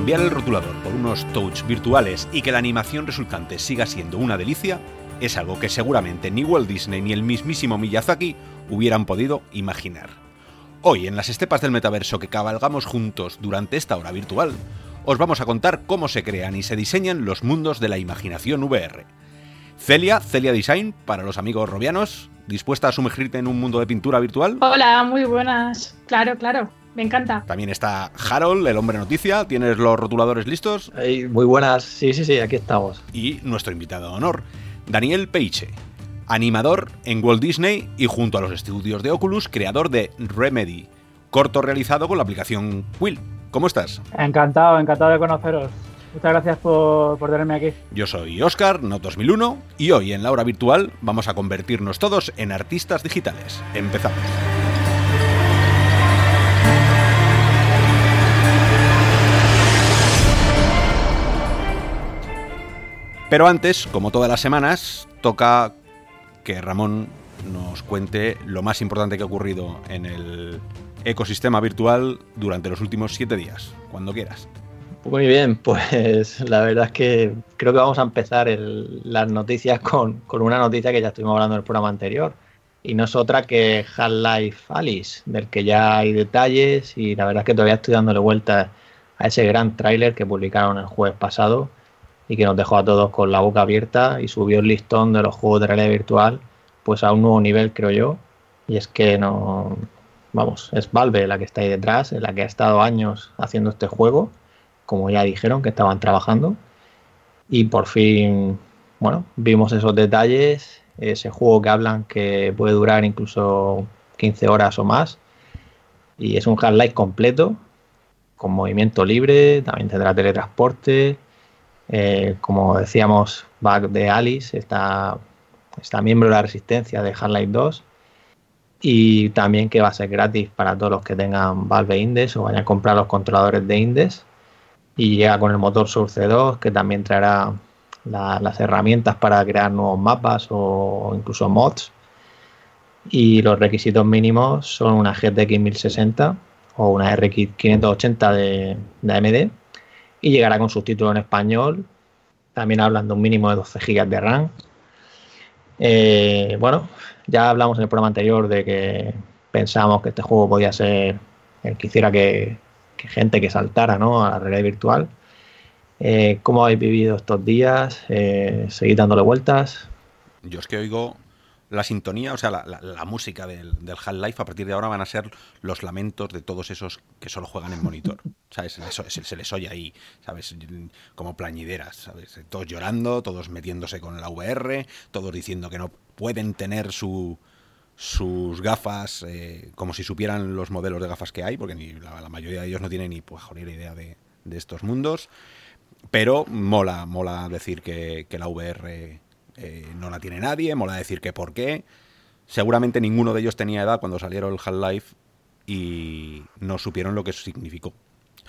Cambiar el rotulador por unos touch virtuales y que la animación resultante siga siendo una delicia es algo que seguramente ni Walt Disney ni el mismísimo Miyazaki hubieran podido imaginar. Hoy, en las estepas del metaverso que cabalgamos juntos durante esta hora virtual, os vamos a contar cómo se crean y se diseñan los mundos de la imaginación VR. Celia, Celia Design, para los amigos robianos, ¿dispuesta a sumergirte en un mundo de pintura virtual? Hola, muy buenas. Claro, claro. Me encanta. También está Harold, el hombre noticia. ¿Tienes los rotuladores listos? muy buenas. Sí, sí, sí, aquí estamos. Y nuestro invitado de honor, Daniel Peiche, animador en Walt Disney y junto a los estudios de Oculus, creador de Remedy, corto realizado con la aplicación Quill. ¿Cómo estás? Encantado, encantado de conoceros. Muchas gracias por, por tenerme aquí. Yo soy Oscar, no 2001, y hoy en la hora virtual vamos a convertirnos todos en artistas digitales. Empezamos. Pero antes, como todas las semanas, toca que Ramón nos cuente lo más importante que ha ocurrido en el ecosistema virtual durante los últimos siete días, cuando quieras. Muy bien, pues la verdad es que creo que vamos a empezar las noticias con, una noticia que ya estuvimos hablando en el programa anterior. Y no es otra que Half-Life Alice, del que ya hay detalles y la verdad es que todavía estoy dándole vuelta a ese gran tráiler que publicaron el jueves pasado y que nos dejó a todos con la boca abierta y subió el listón de los juegos de realidad virtual pues a un nuevo nivel, creo yo. Y es que no, vamos, es Valve la que está ahí detrás, la que ha estado años haciendo este juego, como ya dijeron que estaban trabajando. Y por fin, bueno, vimos esos detalles, ese juego que hablan que puede durar incluso 15 horas o más. Y es un Half-Life completo, con movimiento libre, también tendrá teletransporte, eh, como decíamos, Back de Alice está, está miembro de la resistencia de Half-Life 2 y también que va a ser gratis para todos los que tengan Valve Index o vayan a comprar los controladores de Index y llega con el motor Source 2 que también traerá las herramientas para crear nuevos mapas o incluso mods. Y los requisitos mínimos son una GTX 1060 o una RX 580 de, de AMD y llegará con subtítulos en español. También hablan de un mínimo de 12 GB de RAM. Eh, bueno, ya hablamos en el programa anterior de que pensábamos que este juego podía ser el que hiciera que, gente que saltara ¿no? a la realidad virtual. Eh, ¿Cómo habéis vivido estos días? Eh, ¿Seguís dándole vueltas? Yo es que oigo la sintonía, o sea, la, música del, del Half-Life a partir de ahora van a ser los lamentos de todos esos que solo juegan en monitor. Se, les oye ahí, ¿sabes? Como plañideras, ¿sabes? Todos llorando, todos metiéndose con la VR, todos diciendo que no pueden tener su, sus gafas eh, como si supieran los modelos de gafas que hay, porque ni la, mayoría de ellos no tienen ni pues, idea de, de, estos mundos. Pero mola, mola decir que, que la VR eh, no la tiene nadie, mola decir que por qué. Seguramente ninguno de ellos tenía edad cuando salieron el Half-Life y no supieron lo que significó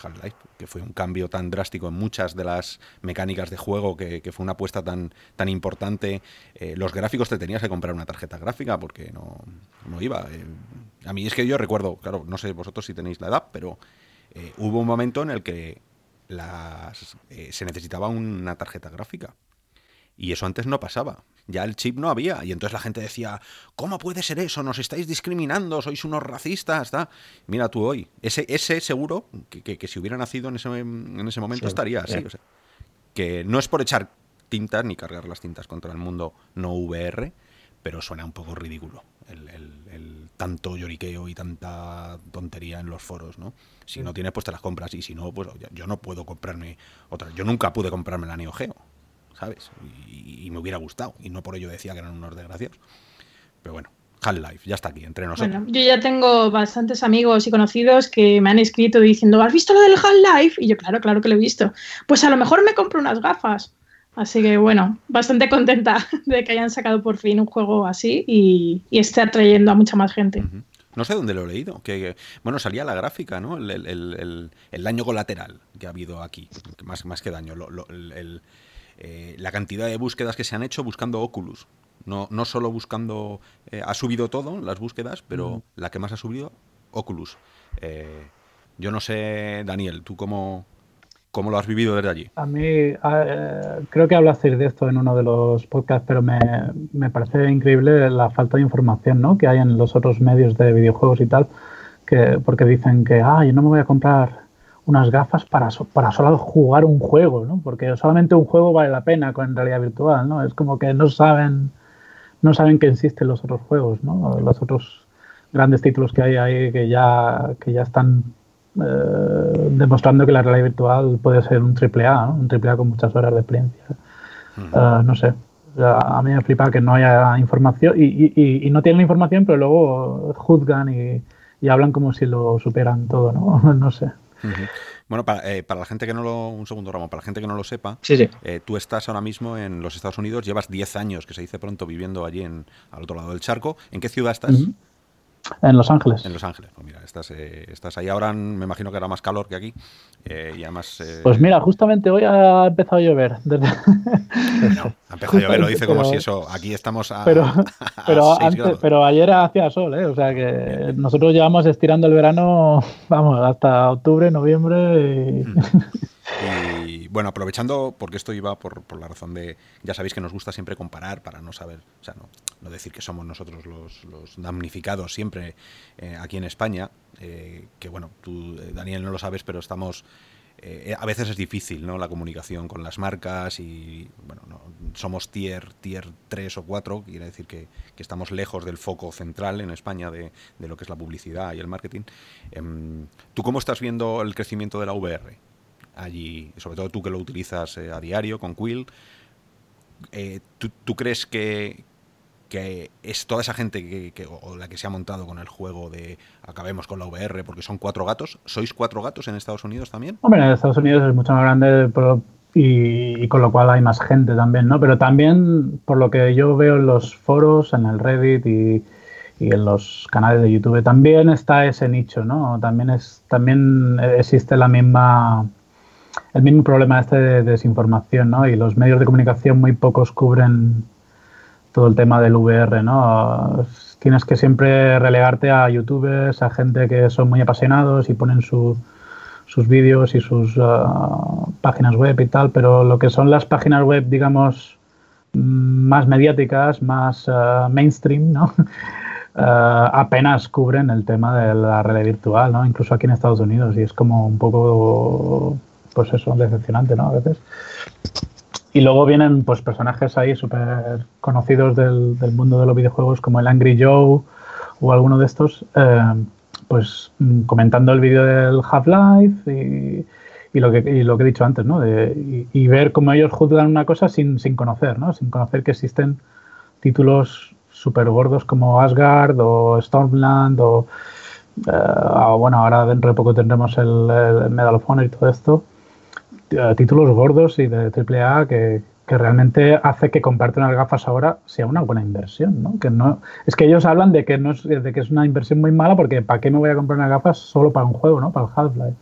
Half-Life, que fue un cambio tan drástico en muchas de las mecánicas de juego, que, fue una apuesta tan, tan importante. Eh, los gráficos te tenías que comprar una tarjeta gráfica porque no, no iba. Eh, a mí es que yo recuerdo, claro, no sé vosotros si tenéis la edad, pero hubo un momento en el que las, se necesitaba una tarjeta gráfica. Y eso antes no pasaba. Ya el chip no había. Y entonces la gente decía, ¿cómo puede ser eso? Nos estáis discriminando, sois unos racistas. Mira tú hoy. Ese, ese seguro que, si hubiera nacido en ese, en ese momento estaría así. que no es por echar tintas ni cargar las tintas contra el mundo no VR, pero suena un poco ridículo el, tanto lloriqueo y tanta tontería en los foros, ¿no? Si no tienes, pues te las compras y si no, pues yo no puedo comprarme otra. Yo nunca pude comprarme la Neo Geo ¿sabes? Y, me hubiera gustado. Y no por ello decía que eran unos desgraciados. Pero bueno, Half-Life, ya está aquí, entre nosotros. Bueno, yo ya tengo bastantes amigos y conocidos que me han escrito diciendo, ¿has visto lo del Half-Life? Y yo, claro, claro que lo he visto. Pues a lo mejor me compro unas gafas. Así que bueno, bastante contenta de que hayan sacado por fin un juego así y, esté atrayendo a mucha más gente. No sé dónde lo he leído. Que, bueno, salía la gráfica, ¿no? El, daño colateral que ha habido aquí. Más, más que daño. el, eh, la cantidad de búsquedas que se han hecho buscando Oculus. No, no solo buscando... Eh, ha subido todo las búsquedas, pero la que más ha subido, Oculus. Eh, yo no sé, Daniel, ¿tú cómo, ¿Cómo lo has vivido desde allí? A mí, creo que hablasteis de esto en uno de los podcasts, pero me, me, parece increíble la falta de información ¿no? que hay en los otros medios de videojuegos y tal, que, porque dicen que, ah, yo no me voy a comprar unas gafas para, para solo jugar un juego, ¿no? porque solamente un juego vale la pena con realidad virtual, ¿no? es como que no saben, no saben que existen los otros juegos, ¿no? los otros grandes títulos que hay ahí que ya, que ya están eh, demostrando que la realidad virtual puede ser un triple A, un triple A con muchas horas de experiencia. Eh, no sé, a mí me flipa que no haya información y, no tienen información, pero luego juzgan y, hablan como si lo superan todo, ¿no? no sé. Bueno, eh, para, la gente que no lo. Un segundo, Ramón, para la gente que no lo sepa, tú estás ahora mismo en los Estados Unidos, llevas 10 años, que se dice pronto, viviendo allí en, al otro lado del charco. ¿En qué ciudad estás? En Los Ángeles. En Los Ángeles. Pues mira, estás, eh, estás ahí ahora, me imagino que era más calor que aquí. Eh, y además, eh, Pues mira, justamente hoy ha empezado a llover. Desde... ha empezado a llover, lo dice como si eso. Aquí estamos a. Pero, pero, antes, pero ayer hacía sol, ¿eh? O sea que nosotros llevamos estirando el verano, vamos, hasta octubre, noviembre. Y... Mm. Y bueno, aprovechando, porque esto iba por, por, la razón de, ya sabéis que nos gusta siempre comparar para no saber, o sea, no, no decir que somos nosotros los, damnificados siempre eh, aquí en España, eh, que bueno, tú, eh, Daniel, no lo sabes, pero estamos... a veces es difícil ¿no? la comunicación con las marcas y bueno, no, somos tier, tier 3 o 4, quiere decir que, que estamos lejos del foco central en España de, de, lo que es la publicidad y el marketing. Em, ¿Tú cómo estás viendo el crecimiento de la VR? allí, sobre todo tú que lo utilizas a diario con Quill, ¿tú, ¿tú, crees que, que es toda esa gente que, o la que se ha montado con el juego de acabemos con la VR porque son cuatro gatos. ¿Sois cuatro gatos en Estados Unidos también? Hombre, en Estados Unidos es mucho más grande y, con lo cual hay más gente también, ¿no? Pero también, por lo que yo veo en los foros, en el Reddit y, en los canales de YouTube, también está ese nicho, ¿no? También, es, también existe la misma el mismo problema este de desinformación, ¿no? Y los medios de comunicación muy pocos cubren todo el tema del VR, ¿no? Tienes que siempre relegarte a youtubers, a gente que son muy apasionados y ponen sus vídeos y sus uh, páginas web y tal, pero lo que son las páginas web, digamos, más mediáticas, más uh, mainstream, ¿no? Uh, apenas cubren el tema de la realidad virtual, ¿no? Incluso aquí en Estados Unidos y es como un poco, pues eso, decepcionante, ¿no? A veces. Y luego vienen pues personajes ahí súper conocidos del, mundo de los videojuegos como el Angry Joe o alguno de estos, eh, pues mm, comentando el vídeo del Half-Life y, y, lo que, lo que he dicho antes, ¿no? Y, ver cómo ellos juzgan una cosa sin, sin conocer, ¿no? Sin conocer que existen títulos súper gordos como Asgard o Stormland o, eh, bueno, ahora dentro de poco tendremos el Medal of Honor y todo esto títulos gordos y de AAA que, que realmente hace que comprarte unas gafas ahora sea una buena inversión, ¿no? Que no es que ellos hablan de que no es, de que es una inversión muy mala porque ¿para qué me voy a comprar unas gafas solo para un juego, ¿no? Para el Half-Life.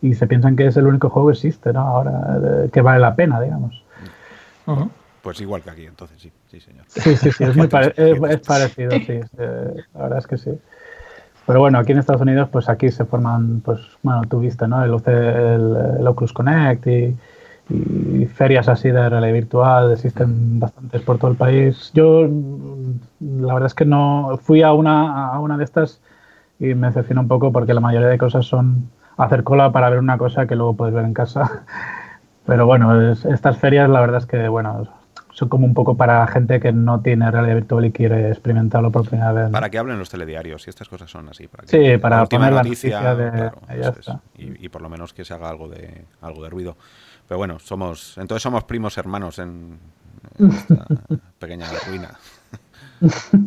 Y se piensan que es el único juego que existe, ¿no? Ahora que vale la pena, digamos. Pues igual que aquí, entonces sí, sí, señor. Sí, sí, sí, es muy es, parecido, sí. la verdad es que sí. Pero bueno, aquí en Estados Unidos, pues aquí se forman, pues bueno, tú viste, ¿no? El, el, Oculus Connect y, ferias así de realidad virtual, existen bastantes por todo el país. Yo, la verdad es que no fui a una, a una de estas y me decepcionó un poco porque la mayoría de cosas son hacer cola para ver una cosa que luego puedes ver en casa. Pero bueno, estas ferias la verdad es que, bueno, son como un poco para gente que no tiene realidad virtual y quiere experimentarlo por primera vez. Para que hablen los telediarios y estas cosas son así. Para sí, para poner la noticia, de... y, por lo menos que se haga algo de algo de ruido. Pero bueno, somos entonces somos primos hermanos en, esta pequeña ruina.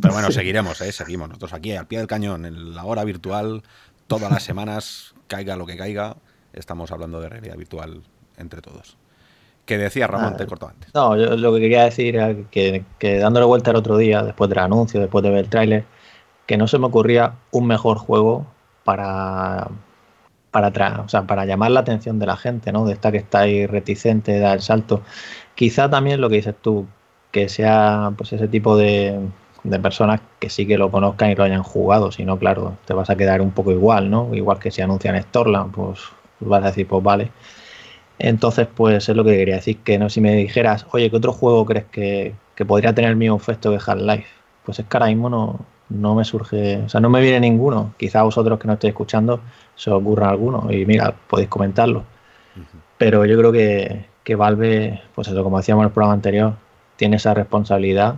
Pero bueno, seguiremos, ¿eh? seguimos nosotros aquí al pie del cañón, en la hora virtual, todas las semanas, caiga lo que caiga, estamos hablando de realidad virtual entre todos que decía Ramón, te cortó antes. No, yo lo que quería decir era que, dándole vuelta el otro día, después del anuncio, después de ver el tráiler, que no se me ocurría un mejor juego para para, o sea, para llamar la atención de la gente, ¿no? De esta que está ahí reticente, de dar el salto. Quizá también lo que dices tú, que sea pues ese tipo de, de personas que sí que lo conozcan y lo hayan jugado, si no, claro, te vas a quedar un poco igual, ¿no? Igual que si anuncian Storland, pues vas a decir, pues vale. Entonces, pues es lo que quería decir, que no si me dijeras, oye, ¿qué otro juego crees que, que podría tener el mismo efecto que Half-Life? Pues es que ahora mismo no, no me surge, o sea, no me viene ninguno. Quizá vosotros que no estéis escuchando se os ocurra alguno y mira, podéis comentarlo. Pero yo creo que, que Valve, pues eso, como decíamos en el programa anterior, tiene esa responsabilidad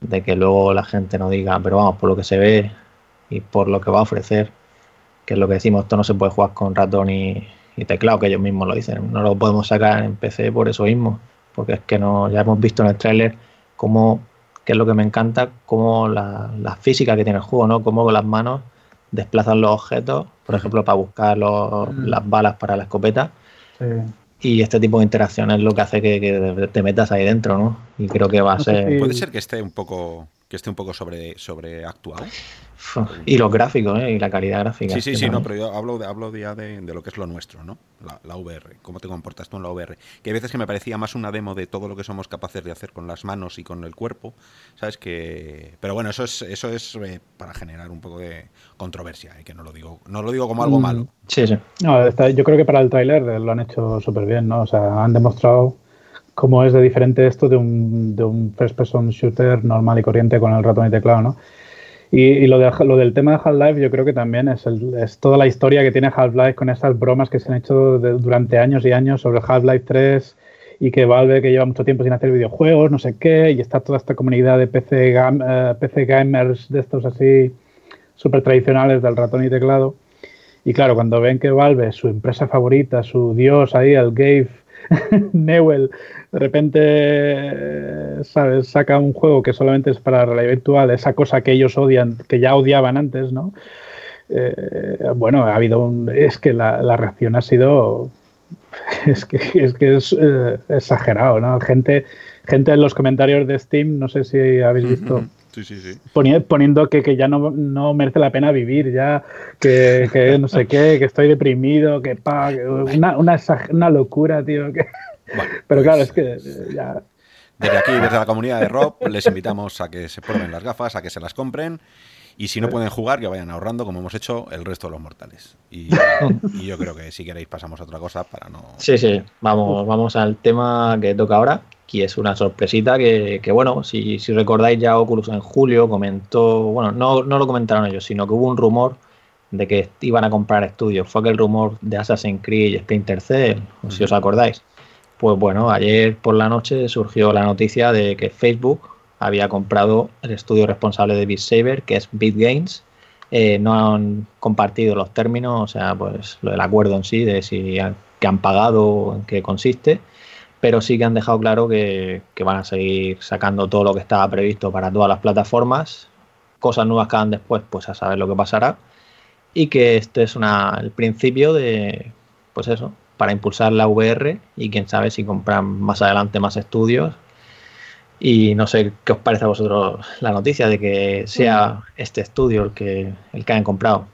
de que luego la gente no diga, pero vamos, por lo que se ve y por lo que va a ofrecer, que es lo que decimos, esto no se puede jugar con ratón y, teclado, que ellos mismos lo dicen, no lo podemos sacar en PC por eso mismo, porque es que no, ya hemos visto en el tráiler cómo, que es lo que me encanta, cómo la, física que tiene el juego, ¿no? Cómo con las manos desplazan los objetos, por ejemplo, para buscar mm. las balas para la escopeta. Y este tipo de interacción es lo que hace que, te metas ahí dentro, ¿no? Y creo que va a ser. Puede ser que esté un poco que esté un poco sobre, sobre actual. Y los gráficos, ¿eh? Y la calidad gráfica. Sí, sí, sí, no, pero yo hablo, de, hablo ya de, lo que es lo nuestro, ¿no? La, VR, cómo te comportas tú en la VR. Que hay veces que me parecía más una demo de todo lo que somos capaces de hacer con las manos y con el cuerpo, ¿sabes? que Pero bueno, eso es, eso es eh, para generar un poco de controversia, ¿eh? que no lo digo no lo digo como algo mm, malo. Sí, sí. No, yo creo que para el tráiler lo han hecho súper bien, ¿no? O sea, han demostrado cómo es de diferente esto de un, de un first person shooter normal y corriente con el ratón y teclado, ¿no? Y, lo, de, lo del tema de Half-Life yo creo que también es, es toda la historia que tiene Half-Life con esas bromas que se han hecho durante años y años sobre Half-Life 3 y que Valve que lleva mucho tiempo sin hacer videojuegos, no sé qué, y está toda esta comunidad de PC, eh, PC gamers de estos así súper tradicionales del ratón y teclado. Y claro, cuando ven que Valve, su empresa favorita, su dios ahí, el Gabe Newell, de repente, ¿sabes? Saca un juego que solamente es para realidad virtual, esa cosa que ellos odian, que ya odiaban antes, ¿no? Eh, bueno, ha habido un. Es que la, reacción ha sido. Es que es, que es eh, exagerado, ¿no? Gente, gente en los comentarios de Steam, no sé si habéis visto. Sí, sí, sí. Poniendo que, ya no, no, merece la pena vivir, ya que, no sé qué, que estoy deprimido, que pa, una, una, una, locura, tío. Que... Pero claro, es que eh, ya... Desde aquí, desde la comunidad de Rob, les invitamos a que se prueben las gafas, a que se las compren. Y si no pueden jugar, que vayan ahorrando, como hemos hecho el resto de los mortales. Y, yo creo que si queréis pasamos a otra cosa para no. Sí, sí. Vamos, vamos al tema que toca ahora, que es una sorpresita que, bueno, si, si, recordáis ya Oculus en julio comentó, bueno, no, no lo comentaron ellos, sino que hubo un rumor de que iban a comprar estudios. Fue aquel rumor de Assassin's Creed y Splinter Cell, si os acordáis. Pues bueno, ayer por la noche surgió la noticia de que Facebook había comprado el estudio responsable de Beat Saber, que es BitGames. Eh, no han compartido los términos, o sea, pues del acuerdo en sí, de si han, que han pagado, en qué consiste, pero sí que han dejado claro que, van a seguir sacando todo lo que estaba previsto para todas las plataformas, cosas nuevas que hagan después, pues a saber lo que pasará, y que este es una, el principio de, pues eso, para impulsar la VR y quién sabe si compran más adelante más estudios. Y no sé qué os parece a vosotros la noticia de que sea este estudio el que, el que hayan comprado.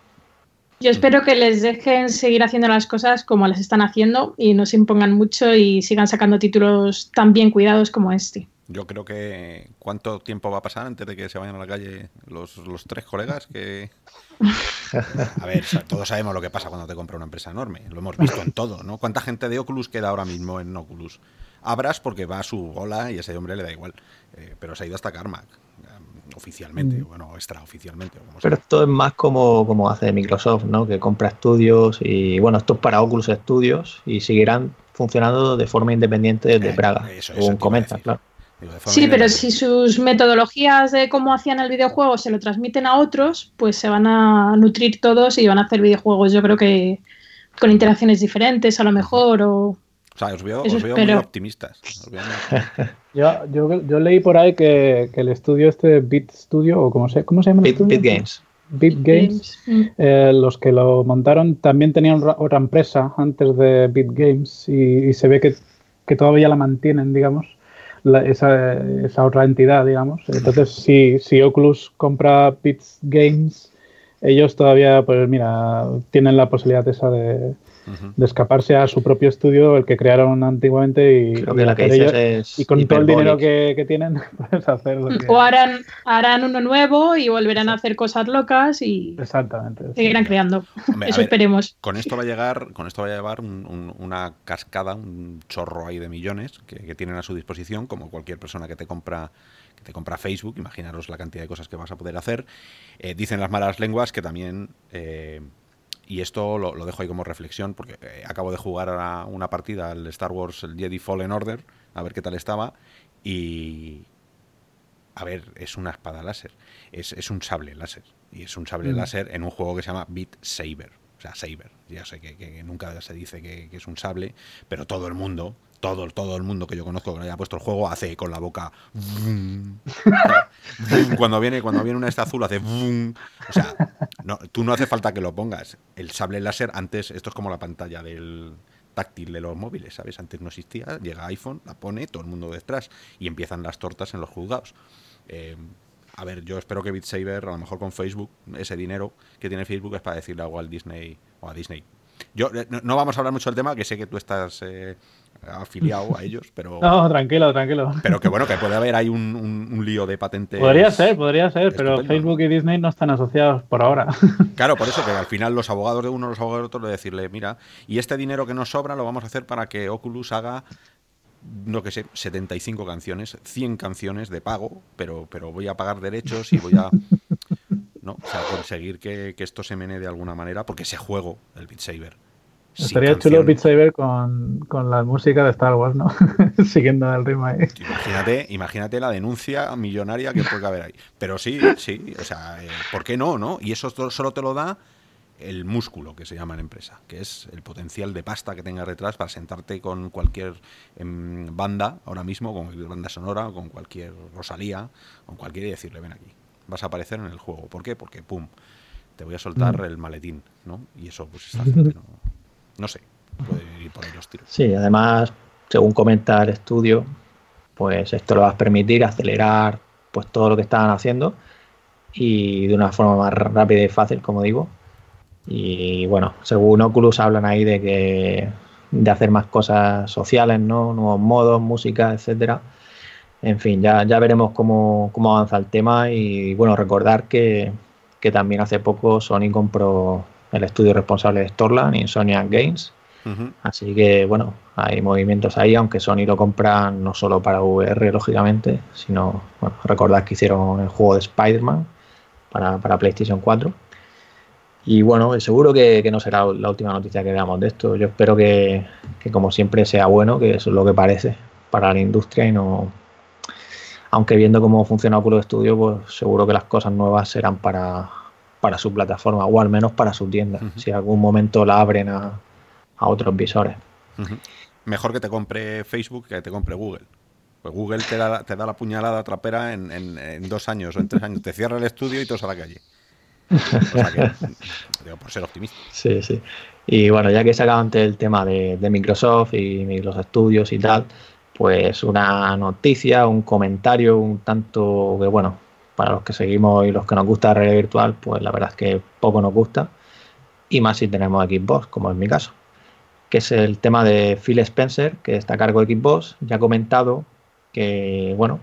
Yo espero que les dejen seguir haciendo las cosas como las están haciendo y no se impongan mucho y sigan sacando títulos tan bien cuidados como este. Yo creo que cuánto tiempo va a pasar antes de que se vayan a la calle los, los tres colegas que... A ver, todos sabemos lo que pasa cuando te compra una empresa enorme. Lo hemos visto en todo, ¿no? ¿Cuánta gente de Oculus queda ahora mismo en Oculus? Abras porque va a su bola y a ese hombre le da igual. Eh, pero se ha ido hasta Carmack, eh, oficialmente, mm. bueno, extraoficialmente. Pero esto es más como, como hace Microsoft, ¿no? Que compra estudios y, bueno, esto es para Oculus Studios y seguirán funcionando de forma independiente desde eh, Praga, eso, según comenta, claro. Sí, pero si sus metodologías de cómo hacían el videojuego se lo transmiten a otros, pues se van a nutrir todos y van a hacer videojuegos, yo creo que con interacciones diferentes a lo mejor o... O sea, os veo, muy optimistas. yo, yo, leí por ahí que, el estudio este Bit Studio, o cómo se, cómo se llama el Bit, Games. Bit Games, mm. eh, los que lo montaron también tenían otra empresa antes de Bit Games y, se ve que, que, todavía la mantienen, digamos esa, esa, otra entidad, digamos. Entonces, si, si Oculus compra Bits Games, ellos todavía, pues mira, tienen la posibilidad esa de, de escaparse a su propio estudio, el que crearon antiguamente y, Creo que la que hacer dices ellos- es y con todo el dinero que, que tienen, puedes hacer lo que... O harán, harán uno nuevo y volverán a hacer cosas locas y Exactamente. sí. seguirán creando. Hombre, Eso ver, esperemos. Con esto va a llegar, con esto va a llevar un- un- una cascada, un chorro ahí de millones que, que tienen a su disposición, como cualquier persona que te compra que te compra Facebook. Imaginaros la cantidad de cosas que vas a poder hacer. Eh, dicen las malas lenguas que también eh, y esto lo, lo dejo ahí como reflexión porque eh, acabo de jugar a una partida al Star Wars el Jedi Fallen Order a ver qué tal estaba y a ver es una espada láser es, es un sable láser y es un sable Mm. láser en un juego que se llama Beat Saber o sea Saber ya sé que, que- que nunca se dice que, que es un sable pero todo el mundo todo, todo el mundo que yo conozco que haya puesto el juego hace con la boca cuando viene cuando viene una esta azul hace o sea no, tú no hace falta que lo pongas. El sable láser antes esto es como la pantalla del táctil de los móviles sabes antes no existía llega iPhone la pone todo el mundo detrás y empiezan las tortas en los juzgados. Eh, a ver yo espero que Beat Saber a lo mejor con Facebook ese dinero que tiene Facebook es para decirle algo al Disney o a Disney yo eh, no, no vamos a hablar mucho del tema que sé que tú estás eh, afiliado a ellos pero No, tranquilo, tranquilo. pero que bueno que puede haber ahí un, un- un lío de patentes Podría ser, podría ser, pero. Facebook y Disney no están asociados por ahora. Claro, por eso que al final los abogados de uno, los abogados de otro, de decirle, mira, y este dinero que nos sobra lo vamos a hacer para que Oculus haga, no que sé, 75 canciones, 100 canciones de pago, pero, pero voy a pagar derechos y voy a... ¿no? O sea, conseguir que, que esto se mene de alguna manera, porque ese juego, el Beat Saber. Estaría chulo Beat Saber con, con la música de Star Wars, ¿no? Siguiendo el ritmo ahí. Imagínate, imagínate la denuncia millonaria que puede haber ahí. Pero sí, sí, o sea, eh, ¿por qué no, no? Y eso solo te lo da el músculo que se llama en empresa, que es el potencial de pasta que tengas detrás para sentarte con cualquier em, banda ahora mismo, con cualquier banda sonora, con cualquier Rosalía, con cualquiera y decirle, ven aquí, vas a aparecer en el juego. ¿Por qué? Porque, pum, te voy a soltar Mm. el maletín, ¿no? Y eso, pues está haciendo que no, no sé, puede ir por ahí los tiros. Sí, además, según comenta el estudio, pues esto le va a permitir acelerar pues todo lo que estaban haciendo y de una forma más rápida y fácil, como digo. Y bueno, según Oculus hablan ahí de que de hacer más cosas sociales, ¿no? Nuevos modos, música, etcétera. En fin, ya, ya veremos cómo, cómo avanza el tema y bueno, recordar que, que también hace poco Sony compró el estudio responsable de Storland, Insomniac Games. Así que bueno, hay movimientos ahí, aunque Sony lo compra no solo para VR, lógicamente, sino, bueno, recordad que hicieron el juego de Spider-Man para, para PlayStation 4. Y bueno, seguro que, que no será la última noticia que veamos de esto. Yo espero que, que, como siempre, sea bueno, que eso es lo que parece para la industria y no. Aunque viendo cómo funciona Oculus Studio, pues seguro que las cosas nuevas serán para, para su plataforma o al menos para su tienda. Si en algún momento la abren a, a otros visores. Mejor que te compre Facebook que te compre Google. Pues Google te da, te da la puñalada trapera en, en- en dos años o en tres años. Te cierra el estudio y todos a la calle. Que, digo, por ser optimista. Sí, sí. Y bueno, ya que he sacado antes el tema de, de Microsoft y los estudios y tal, pues una noticia, un comentario, un tanto que bueno, para los que seguimos y los que nos gusta la realidad virtual, pues la verdad es que poco nos gusta. Y más si tenemos Xbox, como es mi caso. Que es el tema de Phil Spencer, que está a cargo de Xbox. Ya ha comentado que, bueno,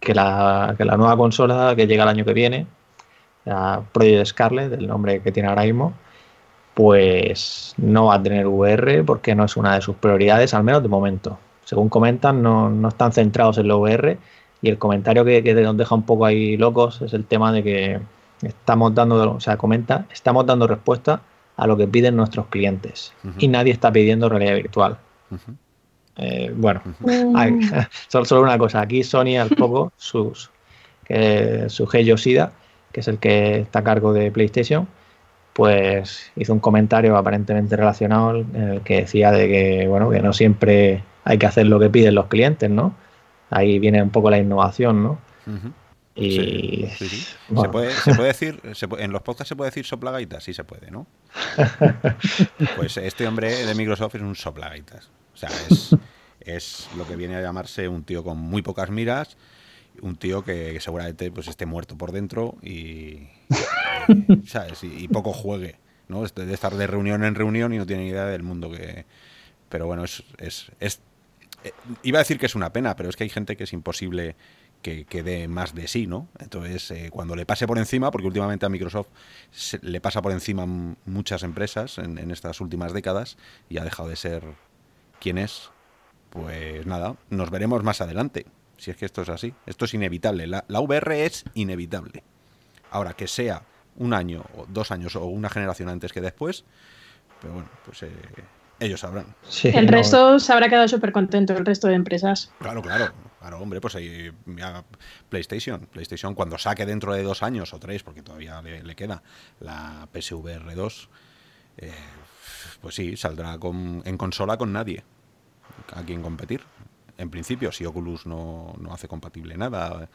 que la, nueva consola que llega el año que viene, la Project Scarlet, el nombre que tiene ahora mismo, pues no va a tener VR porque no es una de sus prioridades, al menos de momento. Según comentan, no, no están centrados en la VR y el comentario que, que nos deja un poco ahí locos es el tema de que estamos dando, o sea, comenta, estamos dando respuesta a lo que piden nuestros clientes. Y nadie está pidiendo realidad virtual. Eh, bueno, Mm, Ay, solo, solo una cosa, aquí Sony al poco, sus, que, su Hei Yoshida, que es el que está a cargo de PlayStation, pues hizo un comentario aparentemente relacionado en el que decía de que, bueno, que no siempre hay que hacer lo que piden los clientes, ¿no? Ahí viene un poco la innovación, ¿no? Y Sí, sí, sí. Se, puede, se puede decir, se en los podcasts se puede decir soplagaitas, sí se puede, ¿no? Pues este hombre de Microsoft es un soplagaitas. O sea, es, es lo que viene a llamarse un tío con muy pocas miras, un tío que, que seguramente pues esté muerto por dentro y, ¿sabes? Y, y poco juegue. ¿no? De estar de reunión en reunión y no tiene ni idea del mundo que... Pero bueno, es, es, es iba a decir que es una pena, pero es que hay gente que es imposible que, que dé más de sí, ¿no? Entonces, eh, cuando le pase por encima, porque últimamente a Microsoft le pasa por encima muchas empresas en, en, estas últimas décadas y ha dejado de ser quien es, pues nada, nos veremos más adelante, si es que esto es así. Esto es inevitable, la, la VR es inevitable. Ahora, que sea un año, o dos años o una generación antes que después, pero bueno, pues... Eh, ellos sabrán. Sí, el resto se habrá quedado súper contento, el resto de empresas. Claro, claro. Claro, hombre, pues ahí PlayStation. PlayStation cuando saque dentro de dos años o tres, porque todavía le, le queda la PSVR 2, eh, pues sí, saldrá con, en consola con nadie a quien competir. En principio, si Oculus no, no hace compatible nada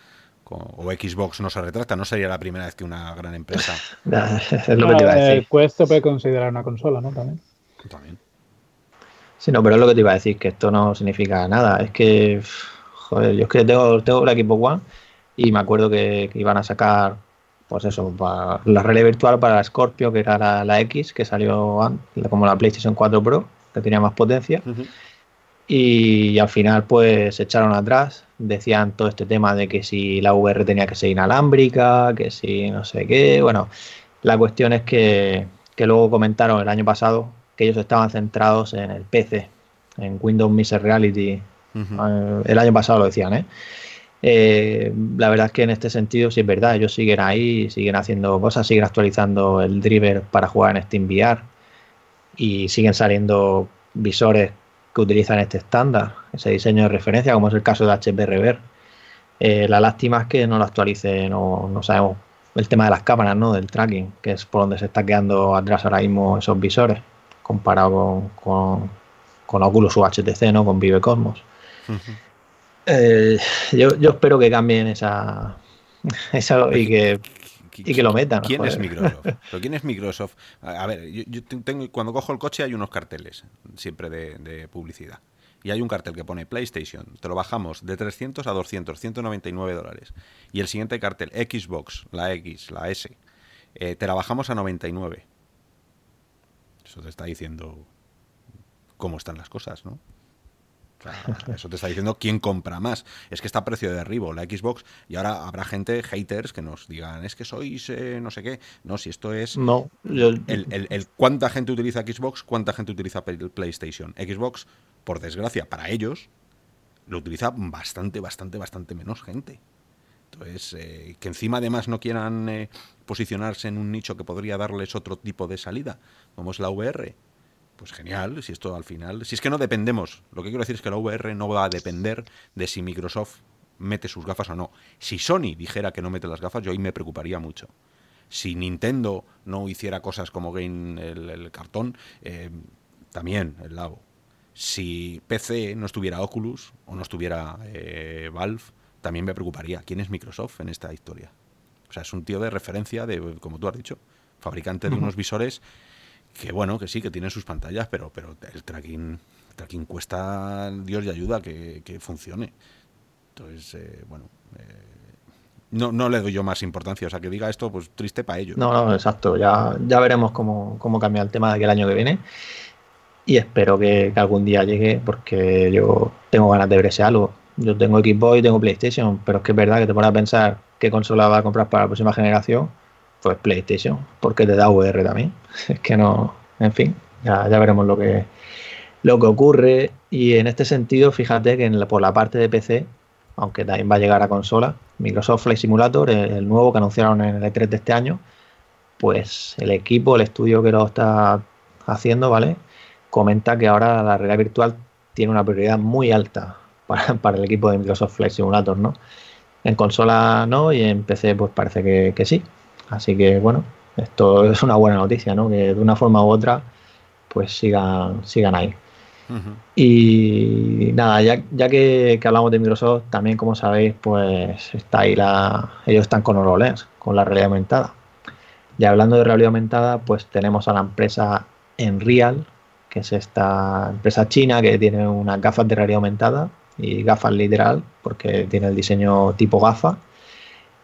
con, o Xbox no se retracta, no sería la primera vez que una gran empresa. es lo que te iba a decir. Quest se puede considerar una consola, ¿no? También. También. Sí, no, pero es lo que te iba a decir, que esto no significa nada. Es que, joder, yo es que tengo, tengo el equipo One y me acuerdo que, que, iban a sacar, pues eso, para la realidad virtual para la Scorpio, que era la, la X, que salió antes, como la PlayStation 4 Pro, que tenía más potencia. Uh -huh. y, y, al final, pues se echaron atrás. Decían todo este tema de que si la VR tenía que ser inalámbrica, que si no sé qué. Bueno, la cuestión es que, que luego comentaron el año pasado que ellos estaban centrados en el PC, en Windows Mixed Reality. Uh -huh. El año pasado lo decían, ¿eh? Eh, la verdad es que en este sentido sí es verdad, ellos siguen ahí, siguen haciendo cosas, siguen actualizando el driver para jugar en SteamVR y siguen saliendo visores que utilizan este estándar, ese diseño de referencia, como es el caso de HP Rever. Eh, la lástima es que no lo actualice, no, no, sabemos el tema de las cámaras, ¿no? del tracking, que es por donde se está quedando atrás ahora mismo esos visores comparado con, con, con Oculus o HTC, ¿no? Con Vive Cosmos. Uh -huh. eh, yo, yo, espero que cambien esa, esa y que y que lo metan. ¿Quién joder. es Microsoft? ¿Pero ¿Quién es Microsoft? A ver, yo, yo, tengo, cuando cojo el coche hay unos carteles siempre de, de, publicidad. Y hay un cartel que pone PlayStation. Te lo bajamos de 300 a 200, 199 dólares. Y el siguiente cartel, Xbox, la X, la S, eh, te la bajamos a 99. Eso te está diciendo cómo están las cosas, ¿no? eso te está diciendo quién compra más. Es que está a precio de derribo la Xbox y ahora habrá gente, haters, que nos digan, es que sois eh, no sé qué. No, si esto es... No, yo... el, el, el, cuánta gente utiliza Xbox, cuánta gente utiliza PlayStation. Xbox, por desgracia, para ellos, lo utiliza bastante, bastante, bastante menos gente. Entonces, eh, que encima además no quieran eh, posicionarse en un nicho que podría darles otro tipo de salida, como es la VR, pues genial, si esto al final, si es que no dependemos, lo que quiero decir es que la VR no va a depender de si Microsoft mete sus gafas o no. Si Sony dijera que no mete las gafas, yo ahí me preocuparía mucho. Si Nintendo no hiciera cosas como Game el, cartón, eh, también el lado. Si PC no estuviera Oculus o no estuviera eh, Valve, también me preocuparía. ¿Quién es Microsoft en esta historia? O sea, es un tío de referencia, de, como tú has dicho, fabricante de uh -huh. unos visores que bueno, que sí, que tienen sus pantallas, pero, pero el tracking, el tracking cuesta Dios y ayuda que, que funcione. Entonces, eh, bueno, eh, no, no le doy yo más importancia. O sea, que diga esto, pues triste para ellos. No, no, exacto. Ya, ya veremos cómo, cómo cambia el tema de aquí el año que viene. Y espero que, que, algún día llegue, porque yo tengo ganas de ver ese algo. Yo tengo Xbox y tengo PlayStation, pero es que es verdad que te pones a pensar qué consola va a comprar para la próxima generación pues PlayStation, porque te da VR también. Es que no, en fin, ya, veremos lo que, lo que ocurre. Y en este sentido, fíjate que en la, por la parte de PC, aunque también va a llegar a consola, Microsoft Flight Simulator, el, nuevo que anunciaron en el E3 de este año, pues el equipo, el estudio que lo está haciendo, ¿vale? Comenta que ahora la realidad virtual tiene una prioridad muy alta para el equipo de Microsoft Flight Simulator, ¿no? En consola no y en PC pues parece que, que sí. Así que bueno, esto es una buena noticia, ¿no? Que de una forma u otra, pues sigan, sigan ahí. Uh -huh. Y nada, ya, ya que, que, hablamos de Microsoft, también como sabéis, pues está ahí la. Ellos están con HoloLens, con la realidad aumentada. Y hablando de realidad aumentada, pues tenemos a la empresa Enreal, que es esta empresa china que tiene unas gafas de realidad aumentada y gafas literal, porque tiene el diseño tipo gafa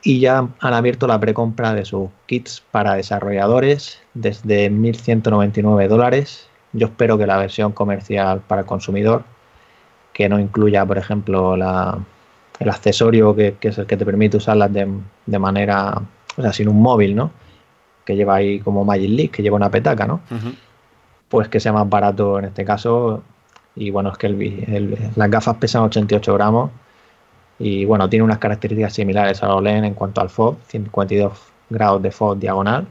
y ya han abierto la precompra de sus kits para desarrolladores desde 1.199 dólares. Yo espero que la versión comercial para el consumidor, que no incluya, por ejemplo, el accesorio que, es el que te permite usarlas de, de, manera, o sea, sin un móvil, ¿no? Que lleva ahí como Magic League, que lleva una petaca, ¿no? Pues que sea más barato en este caso. Y bueno, es que las gafas pesan 88 gramos y bueno, tiene unas características similares a la OLED en cuanto al FOB, 52 grados de FOB diagonal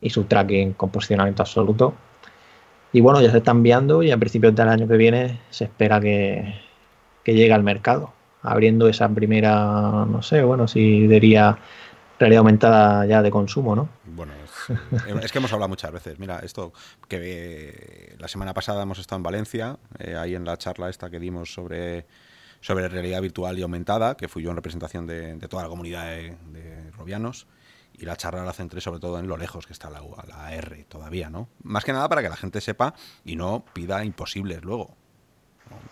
y su tracking con posicionamiento absoluto. Y bueno, ya se está enviando y a principios del año que viene se espera que, llegue al mercado, abriendo esa primera, no sé, bueno, si diría realidad aumentada ya de consumo, ¿no? Es, que hemos hablado muchas veces. Mira, esto que eh, la semana pasada hemos estado en Valencia, eh, ahí en la charla esta que dimos sobre sobre realidad virtual y aumentada, que fui yo en representación de, toda la comunidad de, de, robianos. Y la charla la centré sobre todo en lo lejos que está la, la R todavía, ¿no? Más que nada para que la gente sepa y no pida imposibles luego.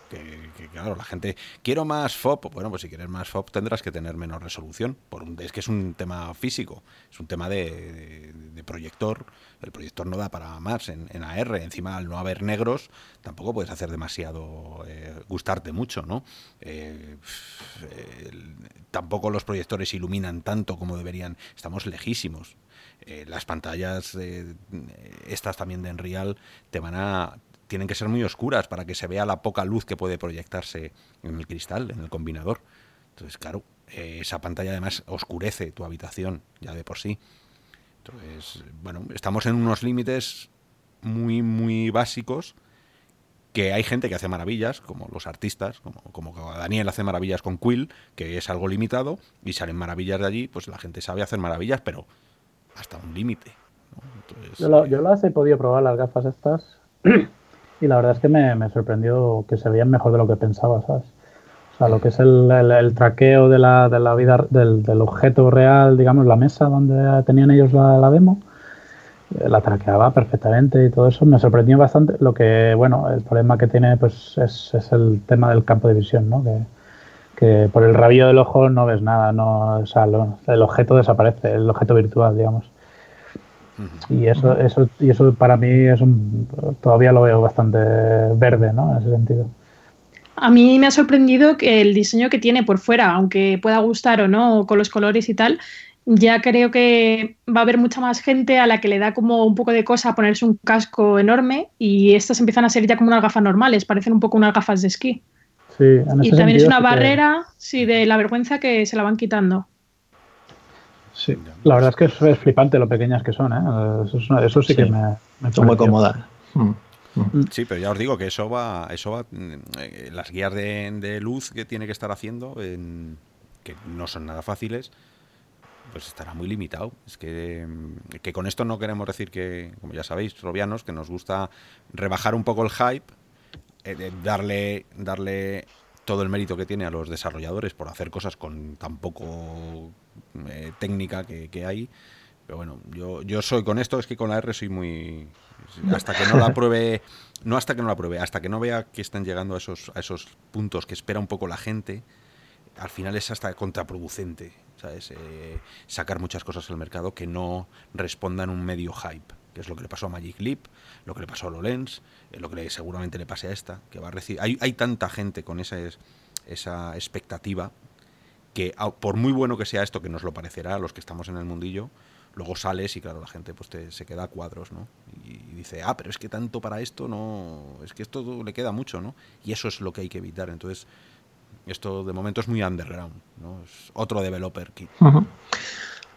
Que, claro, la gente, quiero más FOP. Bueno, pues si quieres más FOP tendrás que tener menos resolución. Por es que es un tema físico, es un tema de, proyector. El proyector no da para más en, AR. Encima, al no haber negros, tampoco puedes hacer demasiado, eh, gustarte mucho, ¿no? Eh, tampoco los proyectores iluminan tanto como deberían. Estamos lejísimos. Eh, las pantallas estas también de Enreal te van a tienen que ser muy oscuras para que se vea la poca luz que puede proyectarse en el cristal, en el combinador. Entonces, claro, eh, esa pantalla además oscurece tu habitación ya de por sí. Entonces, bueno, estamos en unos límites muy, muy básicos que hay gente que hace maravillas, como los artistas, como, como Daniel hace maravillas con Quill, que es algo limitado, y salen maravillas de allí, pues la gente sabe hacer maravillas, pero hasta un límite. Yo, yo las he podido probar, las gafas estas, y la verdad es que me, sorprendió que se veían mejor de lo que pensaba, ¿sabes? O sea, lo que es el, el, traqueo de la, de la vida, del, del, objeto real, digamos, la mesa donde tenían ellos la, la, demo, eh, la traqueaba perfectamente y todo eso me sorprendió bastante. Lo que, bueno, el problema que tiene pues es, es el tema del campo de visión, ¿no? Que, que por el rabillo del ojo no ves nada, no, o sea, el objeto desaparece, el objeto virtual, digamos. Y eso, eso, y eso para mí es un, todavía lo veo bastante verde, ¿no? En ese sentido. A mí me ha sorprendido que el diseño que tiene por fuera, aunque pueda gustar o no, con los colores y tal, ya creo que va a haber mucha más gente a la que le da como un poco de cosa ponerse un casco enorme y estas empiezan a ser ya como unas gafas normales, parecen un poco unas gafas de esquí. Sí, y también es una barrera, sí, de la vergüenza que se la van quitando. Sí, la verdad es que es, flipante lo pequeñas que son, ¿eh? Eso, sí, que me, me Son muy cómodas. Mm, mm. Mm. Sí, pero ya os digo que eso va, eso va, eh, las guías de, luz que tiene que estar haciendo, que no son nada fáciles, pues estará muy limitado. Es que, que con esto no queremos decir que, como ya sabéis, robianos, que nos gusta rebajar un poco el hype, eh, darle, darle todo el mérito que tiene a los desarrolladores por hacer cosas con tan poco eh, técnica que, hay. Pero bueno, yo, yo soy con esto, es que con la R soy muy... Hasta que no la pruebe, no hasta que no la pruebe, hasta que no vea que están llegando a esos, a esos puntos que espera un poco la gente, al final es hasta contraproducente, ¿sabes? Eh, sacar muchas cosas al mercado que no respondan un medio hype, que es lo que le pasó a Magic Leap, lo que le pasó a HoloLens, eh, lo que le, seguramente le pase a esta, que va a recibir... Hay, hay tanta gente con esa, esa expectativa que por muy bueno que sea esto, que nos lo parecerá a los que estamos en el mundillo, luego sales y claro, la gente pues se queda a cuadros, ¿no? Y, dice, ah, pero es que tanto para esto no, es que esto le queda mucho, ¿no? Y eso es lo que hay que evitar. Entonces, esto de momento es muy underground, ¿no? Es otro developer kit.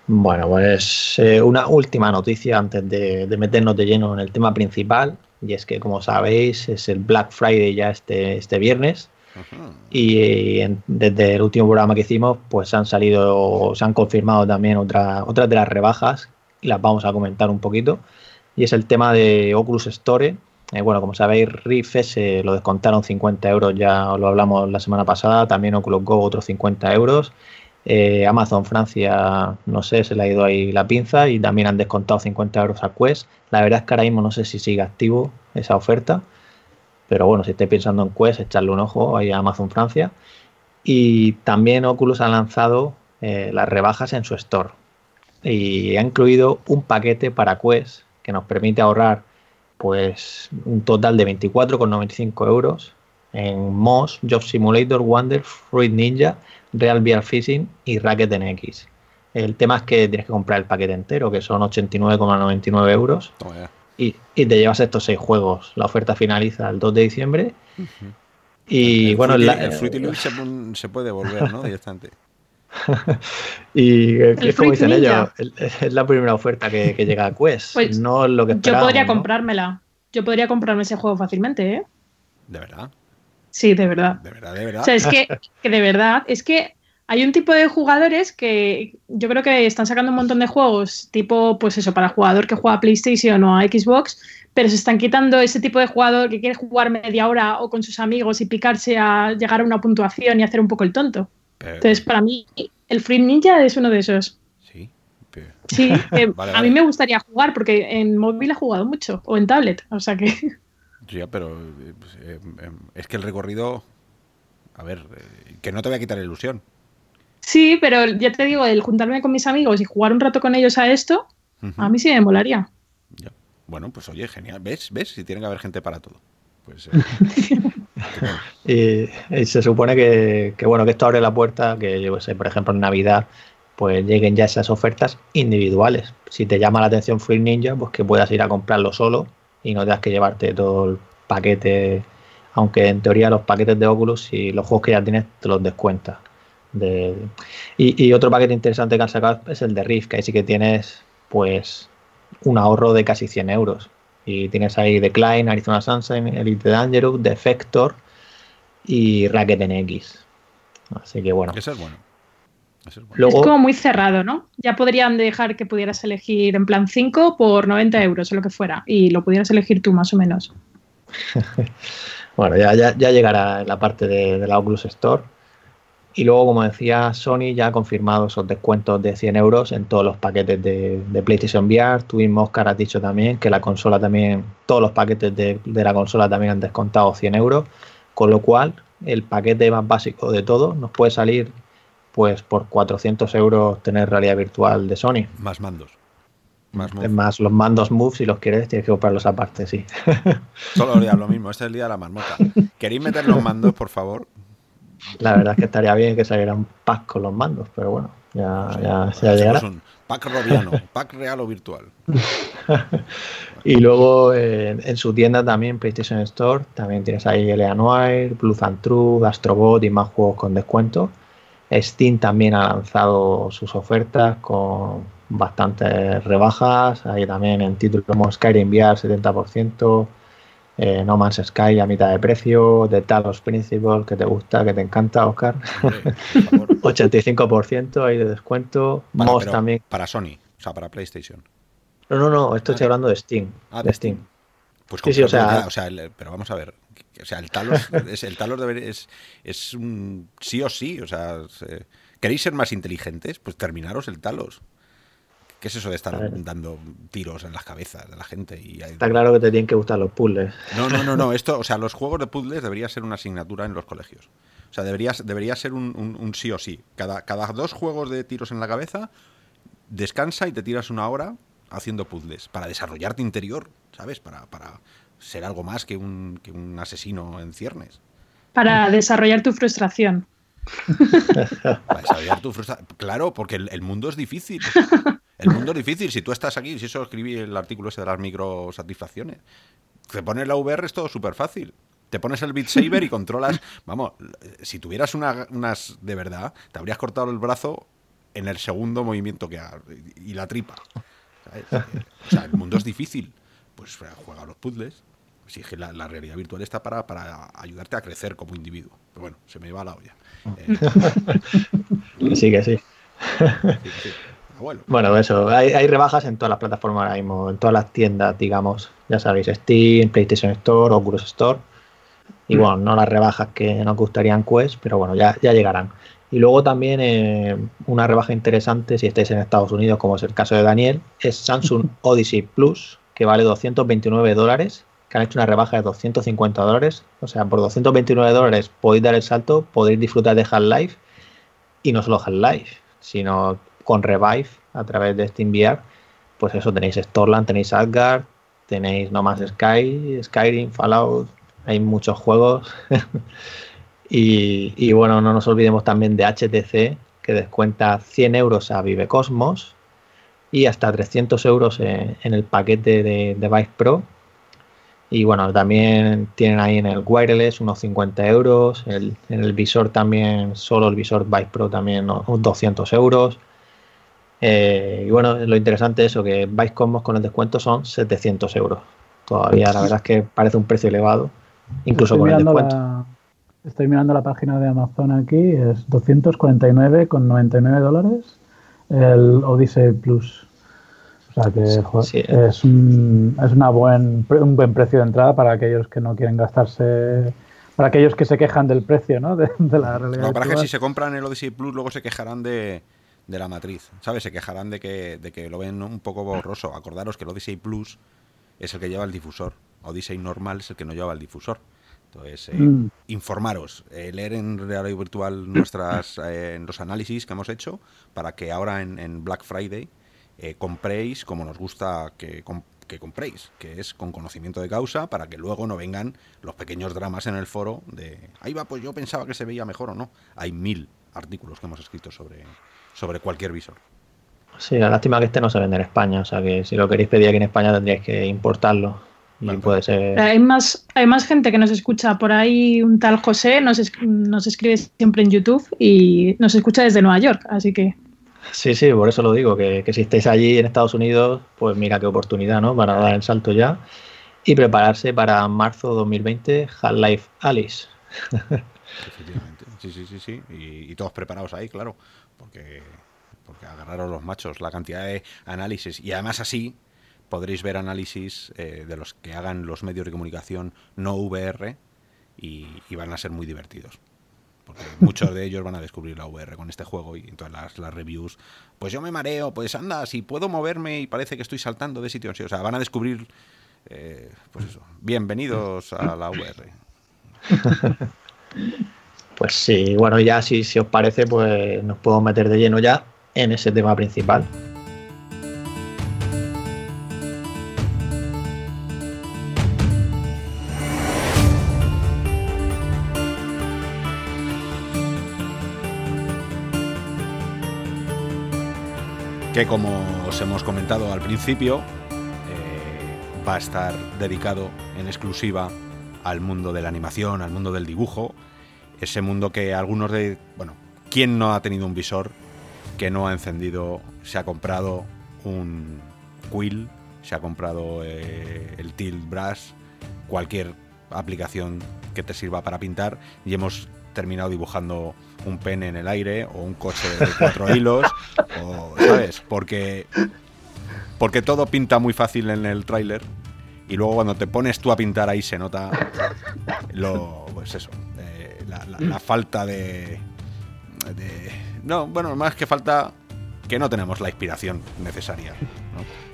Bueno, pues eh, una última noticia antes de, de, meternos de lleno en el tema principal, y es que como sabéis es el Black Friday ya este, este viernes, y desde el último programa que hicimos, pues han salido, se han confirmado también otra, otras de las rebajas y las vamos a comentar un poquito. Y es el tema de Oculus Store. Eh, bueno, como sabéis, Rift S lo descontaron 50 euros, ya lo hablamos la semana pasada. También Oculus Go otros 50 euros. Eh, Amazon Francia, no sé, se le ha ido ahí la pinza y también han descontado 50 euros a Quest. La verdad es que ahora mismo no sé si sigue activo esa oferta. Pero bueno, si estáis pensando en Quest, echarle un ojo ahí a Amazon Francia. Y también Oculus ha lanzado eh, las rebajas en su store. Y ha incluido un paquete para Quest que nos permite ahorrar pues un total de 24,95 euros en Moss, Job Simulator, Wonder, Fruit Ninja, Real VR Fishing y Racket NX. El tema es que tienes que comprar el paquete entero, que son 89,99 euros. Y, te llevas estos seis juegos. La oferta finaliza el 2 de diciembre. Y el bueno, Fruity, el se, puede volver, ¿no? Directamente. y es como dicen ellos, es la primera oferta que, llega a Quest. Pues no es lo que Yo podría comprármela. Yo podría comprarme ese juego fácilmente, ¿eh? ¿De verdad? Sí, de verdad. De verdad, de verdad. O sea, es que, que de verdad, es que hay un tipo de jugadores que yo creo que están sacando un montón de juegos, tipo, pues eso, para jugador que juega a PlayStation o a Xbox, pero se están quitando ese tipo de jugador que quiere jugar media hora o con sus amigos y picarse a llegar a una puntuación y hacer un poco el tonto. Entonces, para mí, el Free Ninja es uno de esos. Sí. Sí, a mí me gustaría jugar porque en móvil he jugado mucho o en tablet, o sea que. Sí, pero eh, pues, eh, eh, es que el recorrido. A ver, que no te voy a quitar ilusión. Sí, pero ya te digo, el juntarme con mis amigos y jugar un rato con ellos a esto, a mí sí me molaría. Bueno, pues oye, genial. ¿Ves? ¿Ves? Si tiene que haber gente para todo. Pues, eh, y, se supone que, bueno, que esto abre la puerta, que yo sé, por ejemplo, en Navidad, pues lleguen ya esas ofertas individuales. Si te llama la atención Free Ninja, pues que puedas ir a comprarlo solo y no tengas que llevarte todo el paquete, aunque en teoría los paquetes de Oculus, y los juegos que ya tienes, te los descuentas. Y, otro paquete interesante que han sacado es el de Rift, que ahí sí que tienes pues un ahorro de casi 100 euros. Y tienes ahí Decline, Arizona Sunshine, Elite Dangerous, Defector y Racket NX. Así que bueno. Eso es bueno. es, como muy cerrado, ¿no? Ya podrían dejar que pudieras elegir en plan 5 por 90 euros o lo que fuera. Y lo pudieras elegir tú más o menos. bueno, ya, ya, llegará en la parte de, de la Oculus Store y luego, como decía, Sony ya ha confirmado esos descuentos de 100 euros en todos los paquetes de, PlayStation VR. Tuvimos, Oscar, has dicho también que la consola también, todos los paquetes de, la consola también han descontado 100 euros. Con lo cual, el paquete más básico de todo nos puede salir pues por 400 euros tener realidad virtual de Sony. Más mandos. Más, más los mandos Move, si los quieres, tienes que comprarlos aparte, sí. Solo lo mismo, este es el día de la marmota. ¿Queréis meter los mandos, por favor? La verdad es que estaría bien que saliera un pack con los mandos, pero bueno, ya, ya, ya llegará. Un pack robiano, pack real o virtual. y luego eh, en su tienda también, PlayStation Store, también tienes ahí L.A. Noir, Blue and True, Astrobot y más juegos con descuento. Steam también ha lanzado sus ofertas con bastantes rebajas. Ahí también en títulos como Skyrim VR 70%, eh, no Man's Sky a mitad de precio, The Talos Principle, que te gusta, que te encanta, Oscar. 85% ahí de descuento. también. Para Sony, o sea, para PlayStation. No, no, no, esto estoy hablando de Steam. Ah, de Steam. Pues sí, sí, o sea, pero vamos a ver, o sea, el Talos, es, el Talos es, es un sí o sí, o sea, ¿queréis ser más inteligentes? Pues terminaros el Talos. ¿Qué es eso de estar dando tiros en las cabezas de la gente? Y Está claro que te tienen que gustar los puzzles. No, no, no, no. Esto, o sea, los juegos de puzzles debería ser una asignatura en los colegios. O sea, debería, debería ser un, sí o sí. Cada, cada dos juegos de tiros en la cabeza, descansa y te tiras una hora haciendo puzzles para desarrollarte interior, ¿sabes? Para, para ser algo más que un, que un asesino en ciernes. Para desarrollar tu frustración. Para desarrollar tu frustración. Claro, porque el, mundo es difícil. El mundo es difícil. Si tú estás aquí, si eso escribí el artículo ese de las microsatisfacciones, te pones la VR es todo súper fácil. Te pones el Beat Saber y controlas. Vamos, si tuvieras unas de verdad, te habrías cortado el brazo en el segundo movimiento que ha, y la tripa. O sea, el mundo es difícil. Pues juega a los puzzles. Si la, la, realidad virtual está para, para ayudarte a crecer como individuo. Pero bueno, se me va la olla. Eh, sí, que sí. Bueno. eso, hay, rebajas en todas las plataformas ahora mismo, en todas las tiendas, digamos, ya sabéis, Steam, PlayStation Store, Oculus Store. Y mm. bueno, no las rebajas que nos gustarían Quest, pero bueno, ya, ya llegarán. Y luego también eh, una rebaja interesante, si estáis en Estados Unidos, como es el caso de Daniel, es Samsung Odyssey Plus, que vale 229 dólares, que han hecho una rebaja de 250 dólares. O sea, por 229 dólares podéis dar el salto, podéis disfrutar de Half-Life y no solo Half-Life, sino con Revive a través de SteamVR, pues eso tenéis Storland, tenéis Asgard, tenéis No Man's Sky, Skyrim, Fallout, hay muchos juegos. y, y, bueno, no nos olvidemos también de HTC, que descuenta 100 euros a Vive Cosmos y hasta 300 euros en, el paquete de, de Vive Pro. Y bueno, también tienen ahí en el wireless unos 50 euros, el, en el visor también, solo el visor Vive Pro también unos 200 euros. Eh, y bueno, lo interesante es eso, que Vice Cosmos con el descuento son 700 euros. Todavía la verdad es que parece un precio elevado, incluso Estoy con el mirando descuento. la- estoy mirando la página de Amazon aquí, es 249,99 dólares el Odyssey Plus. O sea que joder, sí. es, un, es una buen, un buen precio de entrada para aquellos que no quieren gastarse, para aquellos que se quejan del precio ¿no? de, de la realidad. Lo que pasa es que virtual. si se compran el Odyssey Plus, luego se quejarán de, de la matriz, ¿sabes? Se quejarán de que, de que lo ven un poco borroso. Acordaros que el Odyssey Plus es el que lleva el difusor. Odyssey normal es el que no lleva el difusor. Entonces, eh, Mm. informaros, eh, leer en realidad virtual nuestras eh, los análisis que hemos hecho para que ahora en, en Black Friday compréis como nos gusta que, com- que compréis, que es con conocimiento de causa para que luego no vengan los pequeños dramas en el foro de ahí va, pues yo pensaba que se veía mejor o no. Hay mil artículos que hemos escrito sobre, sobre cualquier visor. Sí, la lástima que este no se vende en España, o sea que si lo queréis pedir aquí en España tendríais que importarlo. Y puede ser. Hay más, hay más gente que nos escucha. Por ahí un tal José nos, es- nos escribe siempre en YouTube y nos escucha desde Nueva York. Así que Sí, sí, por eso lo digo, que, que si estáis allí en Estados Unidos, pues mira qué oportunidad, ¿no? Para dar el salto ya y prepararse para marzo 2020 Half-Life Alice. Efectivamente. Sí, sí, sí, sí. Y, y todos preparados ahí, claro. Porque, porque agarraros los machos, la cantidad de análisis. Y además así podréis ver análisis eh, de los que hagan los medios de comunicación no VR y, y van a ser muy divertidos. Porque muchos de ellos van a descubrir la VR con este juego y entonces las, las reviews, pues yo me mareo, pues anda, si puedo moverme y parece que estoy saltando de sitio en sitio. O sea, van a descubrir, eh, pues eso, bienvenidos a la VR. Pues sí, bueno, ya si, si os parece, pues nos podemos meter de lleno ya en ese tema principal. que como os hemos comentado al principio, eh, va a estar dedicado en exclusiva al mundo de la animación, al mundo del dibujo, ese mundo que algunos de, bueno, ¿quién no ha tenido un visor que no ha encendido, se ha comprado un Quill, se ha comprado eh, el Tilt Brush, cualquier aplicación que te sirva para pintar y hemos terminado dibujando un pene en el aire o un coche de cuatro hilos o, ¿sabes? Porque porque todo pinta muy fácil en el tráiler y luego cuando te pones tú a pintar ahí se nota lo pues eso la, falta de, no bueno más que falta que no tenemos la inspiración necesaria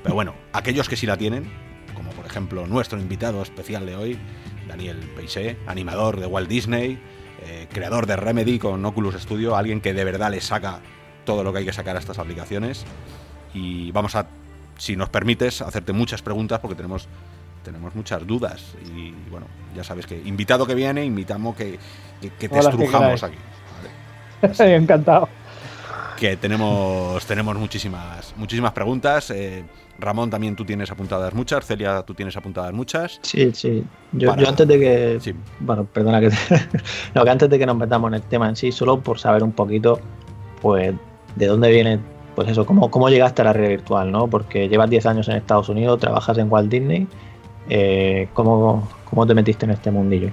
pero bueno aquellos que sí la tienen como por ejemplo nuestro invitado especial de hoy Daniel Peixé animador de Walt Disney eh, creador de Remedy con Oculus Studio alguien que de verdad le saca todo lo que hay que sacar a estas aplicaciones. Y vamos a si nos permites hacerte muchas preguntas porque tenemos tenemos muchas dudas y bueno ya sabes que invitado que viene invitamos que, que, que te que estrujamos aquí ¿vale? Encantado. que tenemos tenemos muchísimas muchísimas preguntas eh, Ramón también tú tienes apuntadas muchas Celia tú tienes apuntadas muchas Sí, sí. Yo, Para- yo antes de que. Sí. Bueno, perdona que. te- no, que antes de que nos metamos en el tema en sí, solo por saber un poquito, pues, de dónde viene, pues eso, cómo, cómo llegaste a la realidad virtual, ¿no? Porque llevas 10 años en Estados Unidos, trabajas en Walt Disney. Eh, ¿cómo, ¿Cómo te metiste en este mundillo?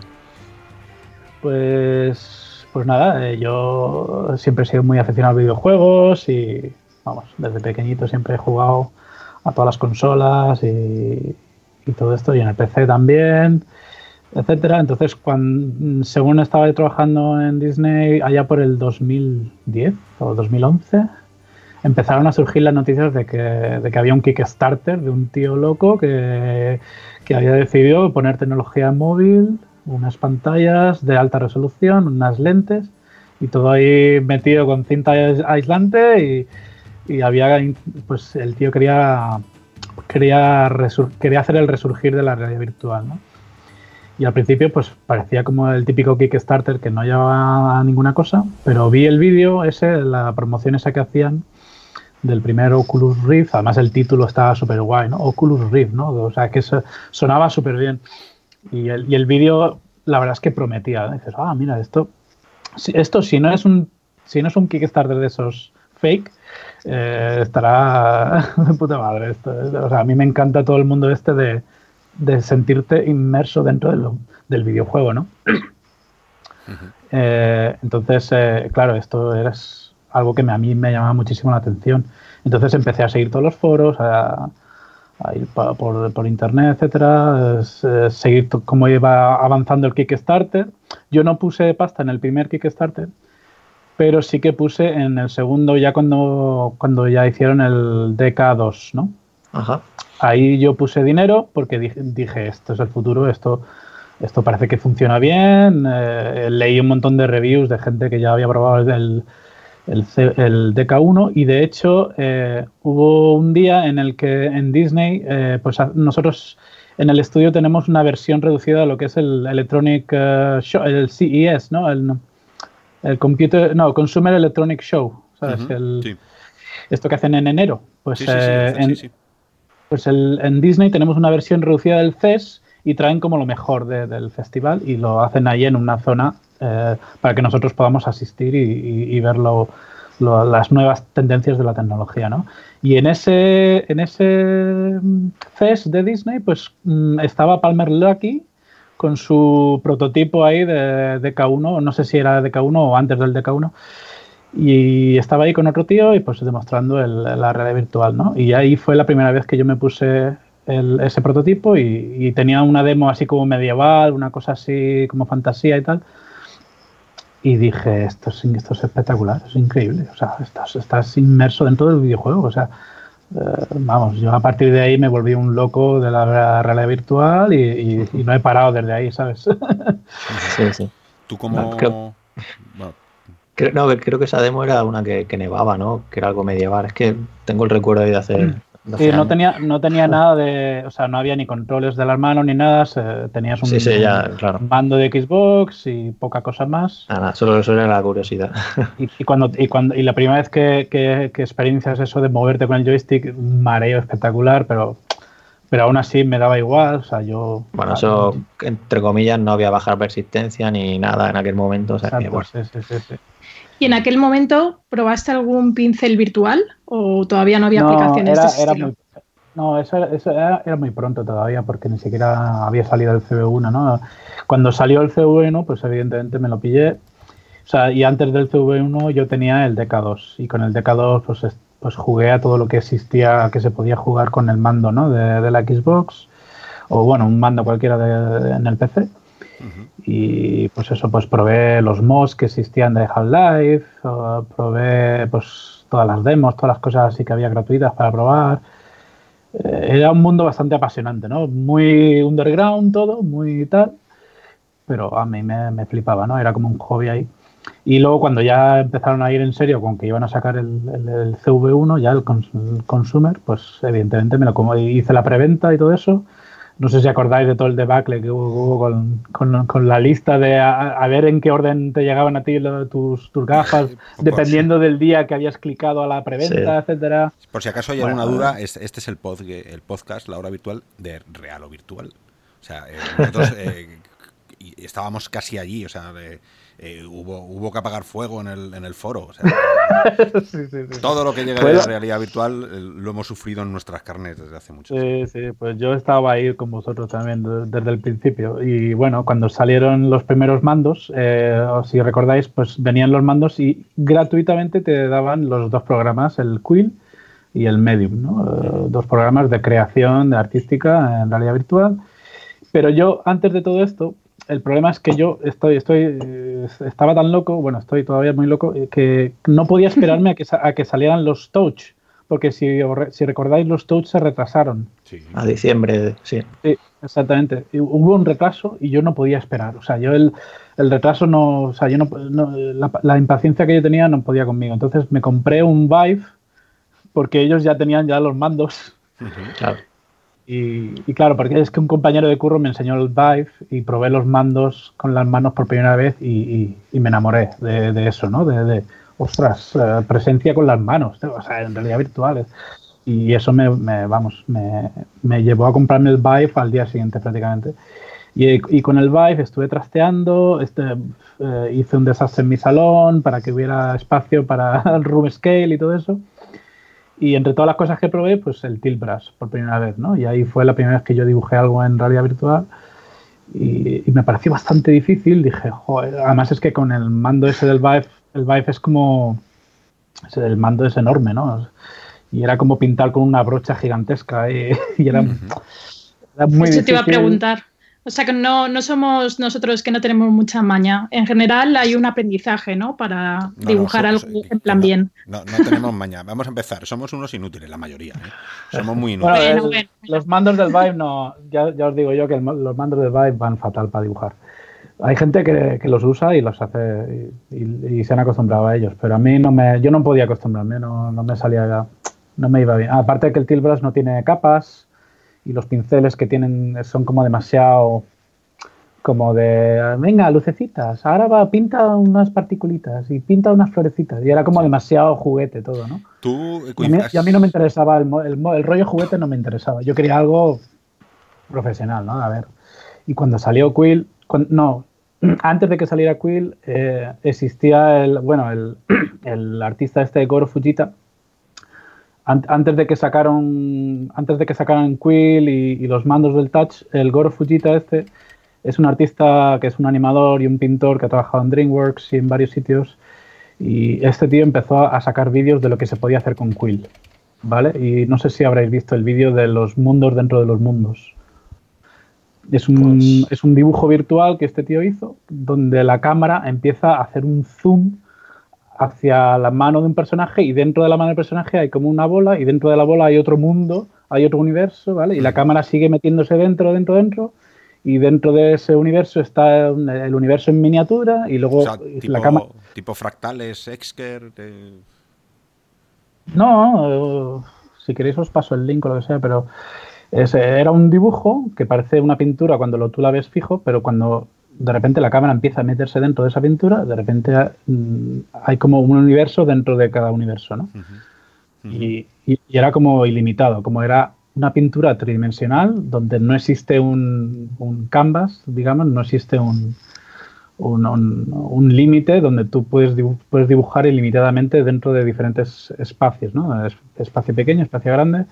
Pues, pues nada, eh, yo siempre he sido muy aficionado a videojuegos y, vamos, desde pequeñito siempre he jugado a todas las consolas y, todo esto, y en el PC también, etcétera. Entonces, cuando, según estaba yo trabajando en Disney allá por el 2010 o 2011, empezaron a surgir las noticias de que, de que había un Kickstarter de un tío loco que, que había decidido poner tecnología móvil, unas pantallas de alta resolución, unas lentes Y todo ahí metido con cinta aislante y, y había, pues el tío quería, quería, quería hacer el resurgir de la realidad virtual, ¿no? Y al principio pues parecía como el típico Kickstarter que no llevaba ninguna cosa, pero vi el vídeo ese, la promoción esa que hacían del primer Oculus Rift, además el título estaba súper guay, ¿no? Oculus Rift, ¿no? O sea, que sonaba súper bien. Y el, y el vídeo, la verdad es que prometía. Dices, ah, mira, esto, esto si no es un, si no es un Kickstarter de esos fake, eh, estará de puta madre. Esto, o sea, a mí me encanta todo el mundo este de, de sentirte inmerso dentro del videojuego, ¿no? Eh, entonces, eh, claro, esto era algo que a mí me llamaba muchísimo la atención. Entonces empecé a seguir todos los foros, a, ir por, internet, etcétera, eh, seguir cómo iba avanzando el Kickstarter. Yo no puse pasta en el primer Kickstarter, pero sí que puse en el segundo, ya cuando, cuando ya hicieron el DK2, ¿no? Ajá. Ahí yo puse dinero porque dije, esto es el futuro, esto, esto parece que funciona bien. Eh, leí un montón de reviews de gente que ya había probado el, el, el DK1 y de hecho eh, hubo un día en el que en Disney, eh, pues nosotros en el estudio tenemos una versión reducida de lo que es el Electronic Show, el CES, ¿no? El, el Computer, no, Consumer Electronic Show, ¿sabes? Esto que hacen en enero. Pues en, pues en Disney tenemos una versión reducida del CES y traen como lo mejor del festival y lo hacen ahí en una zona eh, para que nosotros podamos asistir y, ver las nuevas tendencias de la tecnología, ¿no? Y en ese, en ese CES de Disney, pues mm, estaba Palmer Lucky con su prototipo ahí de DK1, no sé si era DK1 o antes del DK1, y estaba ahí con otro tío y pues demostrando la realidad virtual, ¿no? Y ahí fue la primera vez que yo me puse ese prototipo y, tenía una demo así como medieval, una cosa así como fantasía y tal. Y dije, esto es, esto es espectacular, es increíble. O sea, estás, estás inmerso dentro del videojuego. O sea, eh, vamos, yo a partir de ahí me volví un loco de la realidad virtual y, no he parado desde ahí, ¿sabes? sí, sí. Tú como... Creo, no, creo que esa demo era una que, nevaba, ¿no? Que era algo medieval. Es que tengo el recuerdo ahí de hacer. Sí, no tenía, no tenía nada de. O sea, no había ni controles de las manos ni nada. tenías un, mando de Xbox y poca cosa más. Nada, solo eso era la curiosidad. Y, cuando, y, cuando, y la primera vez que, que, que experiencias eso de moverte con el joystick, mareo espectacular, pero pero aún así me daba igual, o sea, yo... Bueno, eso, entre comillas, no había bajar persistencia ni nada en aquel momento, o sea, que, bueno. sí, sí, sí, ¿Y en aquel momento probaste algún pincel virtual o todavía no había aplicaciones era, de era muy, no, eso, era, muy pronto todavía porque ni siquiera había salido el CV1, ¿no? Cuando salió el CV1, pues evidentemente me lo pillé. O sea, y antes del CV1 yo tenía el DK2 y con el DK2 pues, pues jugué a todo lo que existía, que se podía jugar con el mando, ¿no? De, la Xbox o bueno, un mando cualquiera en el PC. Y pues eso, pues probé los mods que existían de Half-Life, probé pues todas las demos, todas las cosas así que había gratuitas para probar. Eh, era un mundo bastante apasionante, ¿no? Muy underground todo, muy tal, pero a mí me, flipaba, ¿no? Era como un hobby ahí. Y luego cuando ya empezaron a ir en serio con que iban a sacar el, el, CV1, ya el, consumer, pues evidentemente me lo como, hice la preventa y todo eso no sé si acordáis de todo el debacle que hubo con, la lista de a, ver en qué orden te llegaban a ti tus, tus gafas, dependiendo del día que habías clicado a la preventa, etcétera. Por si acaso hay alguna duda, este, es el, pod, el podcast, la hora virtual, de real o virtual. O sea, eh, nosotros eh, estábamos casi allí, o sea, de, eh, hubo, hubo que apagar fuego en el, en el foro. Todo lo que llega de la realidad virtual eh, lo hemos sufrido en nuestras carnes desde hace mucho tiempo. Sí, sí, pues yo estaba ahí con vosotros también desde el principio. Y bueno, cuando salieron los primeros mandos, eh, si recordáis, pues venían los mandos y gratuitamente te daban los dos programas, el Quill y el Medium, ¿no? dos programas de creación, de artística en realidad virtual. Pero yo, antes de todo esto, el problema es que yo estoy, estoy, eh, estaba tan loco, bueno, estoy todavía muy loco, eh, que no podía esperarme a que, a que salieran los touch, porque si, si recordáis, los Touch se retrasaron. A diciembre, sí. Sí, exactamente. hubo un retraso y yo no podía esperar. O sea, yo el, el retraso no. O sea, yo no. la, impaciencia que yo tenía no podía conmigo. Entonces me compré un Vive porque ellos ya tenían ya los mandos. Claro. Y, claro, porque es que un compañero de curro me enseñó el Vive y probé los mandos con las manos por primera vez y, me enamoré de, eso, ¿no? De, ostras, eh, presencia con las manos, o sea, en realidad virtuales. Y eso me, vamos, me, llevó a comprarme el Vive al día siguiente prácticamente. Y, con el Vive estuve trasteando, este, eh, hice un desastre en mi salón para que hubiera espacio para el room scale y todo eso. Y entre todas las cosas que probé, pues el Tilt Brush por primera vez, ¿no? Y ahí fue la primera vez que yo dibujé algo en realidad virtual y, me pareció bastante difícil. Dije, joder, además es que con el mando ese del Vive, el Vive es como, el mando es enorme, ¿no? Y era como pintar con una brocha gigantesca y, era, era, muy Eso te iba a preguntar. O sea que no, no, somos nosotros que no tenemos mucha maña. En general hay un aprendizaje, ¿no? Para dibujar algo en plan bien. No, no, tenemos maña. Vamos a empezar. Somos unos inútiles, la mayoría. ¿eh? Somos muy inútiles. Los mandos del Vive no. Ya, os digo yo que los mandos del Vive van fatal para dibujar. Hay gente que, los usa y los hace y, se han acostumbrado a ellos, pero a mí no me, yo no podía acostumbrarme, no, no me salía, no me iba bien. Aparte que el Tilt Brush no tiene capas, y los pinceles que tienen son como demasiado como de venga lucecitas ahora va pinta unas particulitas y pinta unas florecitas y era como demasiado juguete todo no tú y a, mí, no me interesaba el, el, rollo juguete no me interesaba. Yo quería algo profesional no a ver. Y cuando salió Quill no antes de que saliera Quill eh, existía el bueno el, el artista este de Goro Fujita antes de que sacaron antes de que sacaran Quill y, los mandos del Touch, el Goro Fujita este es un artista que es un animador y un pintor que ha trabajado en DreamWorks y en varios sitios y este tío empezó a sacar vídeos de lo que se podía hacer con Quill, ¿vale? Y no sé si habréis visto el vídeo de los mundos dentro de los mundos. Es un, pues es un dibujo virtual que este tío hizo donde la cámara empieza a hacer un zoom hacia la mano de un personaje y dentro de la mano del personaje hay como una bola y dentro de la bola hay otro mundo, hay otro universo, ¿vale? Y la cámara sigue metiéndose dentro, dentro, dentro y dentro de ese universo está el universo en miniatura y luego tipo, la cámara... Tipo fractales, Exker... No, si queréis os paso el link o lo que sea, pero era un dibujo que parece una pintura cuando tú la ves fijo, pero cuando de repente la cámara empieza a meterse dentro de esa pintura, de repente mm, hay como un universo dentro de cada universo, ¿no? Y, era como ilimitado, como era una pintura tridimensional donde no existe un, canvas, digamos, no existe un, un, límite donde tú puedes, puedes dibujar ilimitadamente dentro de diferentes espacios, ¿no? Espacio pequeño, espacio grande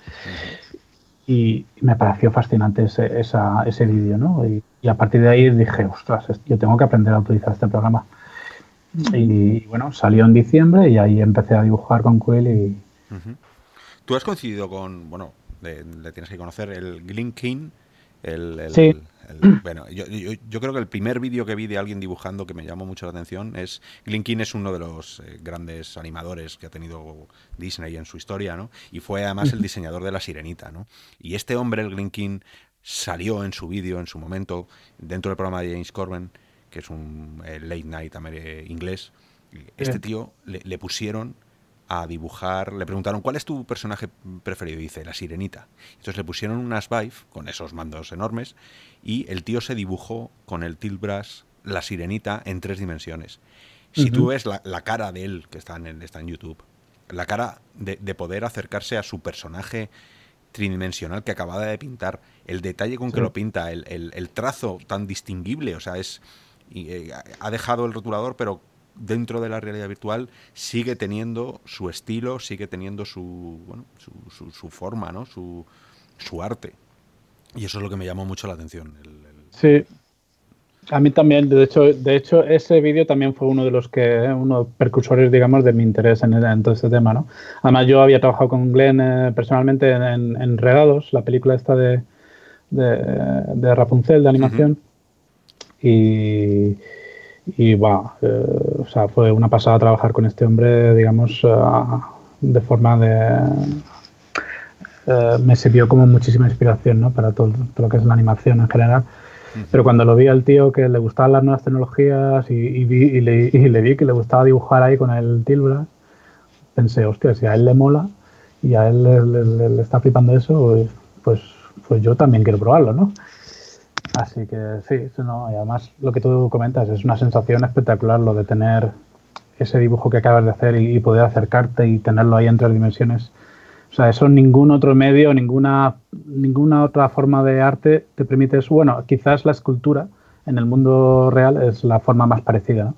y me pareció fascinante ese, ese vídeo, ¿no? Y, a partir de ahí dije, ostras, yo tengo que aprender a utilizar este programa. Y, bueno, salió en diciembre y ahí empecé a dibujar con Quill y... Tú has coincidido con, bueno, le, tienes que conocer, el Glinkin, el, el, sí. Bueno, yo, yo, creo que el primer vídeo que vi de alguien dibujando que me llamó mucho la atención es Glinkin es uno de los eh, grandes animadores que ha tenido Disney en su historia, ¿no? Y fue además el diseñador de la Sirenita, ¿no? Y este hombre, el Glinkin, salió en su vídeo en su momento dentro del programa de James Corbin, que es un eh, late night inglés. Este tío le pusieron a dibujar, le preguntaron, ¿cuál es tu personaje preferido? Y dice, la sirenita. Entonces le pusieron unas Vive con esos mandos enormes y el tío se dibujó con el tilt brush la sirenita en tres dimensiones. Si tú ves la, cara de él, que está en, está en YouTube, la cara de, poder acercarse a su personaje tridimensional que acababa de pintar, el detalle con que lo pinta, el, trazo tan distinguible, o sea, es... Eh, ha dejado el rotulador, pero dentro de la realidad virtual sigue teniendo su estilo, sigue teniendo su, bueno, su, su, forma, ¿no? Su, su, arte. Y eso es lo que me llamó mucho la atención. Sí. A mí también, de hecho, de hecho ese vídeo también fue uno de los que, uno de los percursores, digamos, de mi interés en, todo este tema, ¿no? Además, yo había trabajado con Glenn eh, personalmente en, en, Regados, la película esta de, de, Rapunzel, de animación. Y, y va, eh, o sea, fue una pasada trabajar con este hombre, digamos, de forma de... eh, me sirvió como muchísima inspiración ¿no? para todo, todo lo que es la animación en general. Pero cuando lo vi al tío que le gustaban las nuevas tecnologías y, y vi- y le, y le vi que le gustaba dibujar ahí con el Tilbra, pensé, hostia, si a él le mola y a él le, le- está flipando eso, pues, pues yo también quiero probarlo, ¿no? Así que sí, eso no, y además lo que tú comentas es una sensación espectacular lo de tener ese dibujo que acabas de hacer y, y poder acercarte y tenerlo ahí en tres dimensiones. O sea, eso ningún otro medio, ninguna, ninguna otra forma de arte te permite eso. Bueno, quizás la escultura en el mundo real es la forma más parecida. ¿no?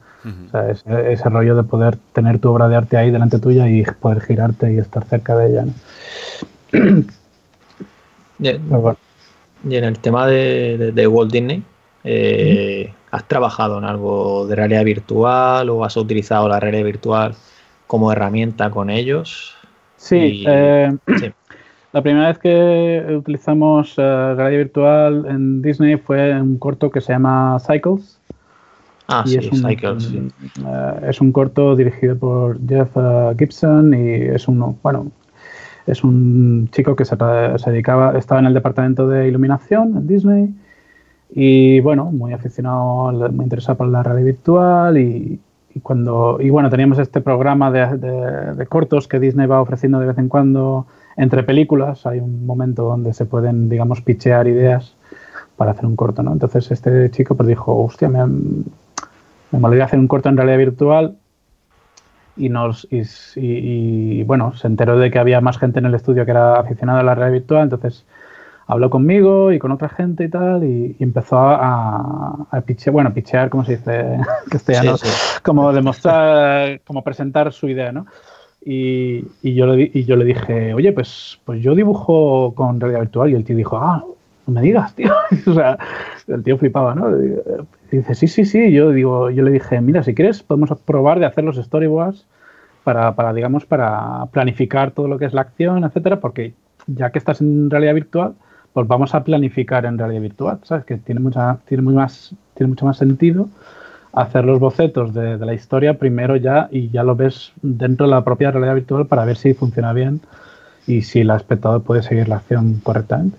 O sea, ese, ese rollo de poder tener tu obra de arte ahí delante tuya y poder girarte y estar cerca de ella. ¿no? Y, Pero bueno. Y en el tema de, de- de Walt Disney, eh, ¿has trabajado en algo de realidad virtual o has utilizado la realidad virtual como herramienta con ellos? Sí, Y- eh, sí. la primera vez que utilizamos eh, realidad virtual en Disney fue en un corto que se llama Cycles. Ah, y sí, es, un, Cycles, es un corto dirigido por Jeff Gibson y es un, bueno, es un chico que se, se dedicaba, estaba en el departamento de iluminación en Disney y bueno, muy aficionado, muy interesado por la realidad virtual y, cuando y bueno, teníamos este programa de, de- de cortos que Disney va ofreciendo de vez en cuando entre películas, hay un momento donde se pueden, digamos, pichear ideas para hacer un corto, ¿no? Entonces este chico pues dijo, hostia, me, me molaría hacer un corto en realidad virtual y nos y, y- y, bueno se enteró de que había más gente en el estudio que era aficionada a la realidad virtual entonces habló conmigo y con otra gente y tal y, y empezó a, a pichear bueno pichear como se dice en castellano Sí, sí. como demostrar como presentar su idea no y, y yo le y yo le dije oye pues pues yo dibujo con realidad virtual y el tío dijo ah no me digas tío o sea el tío flipaba no dice, sí, sí, sí. Yo digo, yo le dije, mira, si quieres, podemos probar de hacer los storyboards para, para, digamos, para planificar todo lo que es la acción, etcétera, porque ya que estás en realidad virtual, pues vamos a planificar en realidad virtual, ¿sabes? Que tiene mucha, tiene muy más, tiene mucho más sentido hacer los bocetos de, de la historia primero ya y ya lo ves dentro de la propia realidad virtual para ver si funciona bien y si el espectador puede seguir la acción correctamente.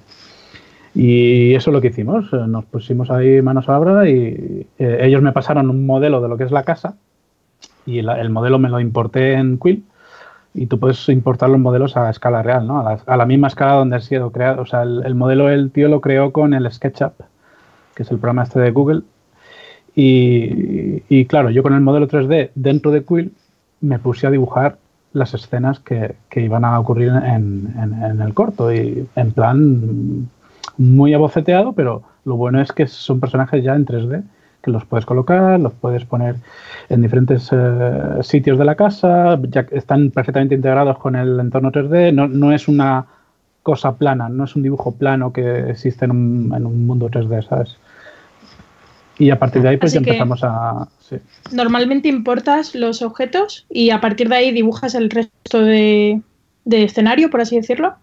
Y eso es lo que hicimos. eh, Nos pusimos ahí manos a la obra y eh, ellos me pasaron un modelo de lo que es la casa y la- el modelo me lo importé en Quill y tú puedes importar los modelos a escala real, ¿no? A la, a la misma escala donde ha sido creado. O sea, el, el modelo el tío lo creó con el SketchUp, que es el programa este de Google. Y, y claro, yo con el modelo 3D dentro de Quill me puse a dibujar las escenas que, que iban a ocurrir en, en- en el corto y en plan muy aboceteado, pero lo bueno es que son personajes ya en 3D que los puedes colocar, los puedes poner en diferentes eh, sitios de la casa, ya que están perfectamente integrados con el entorno 3D, no, no es una cosa plana, no es un dibujo plano que existe en un, en un mundo 3D, ¿sabes? Y a partir de ahí pues Así ya empezamos a... sí. Normalmente importas los objetos y a partir de ahí dibujas el resto de, de escenario, por así decirlo.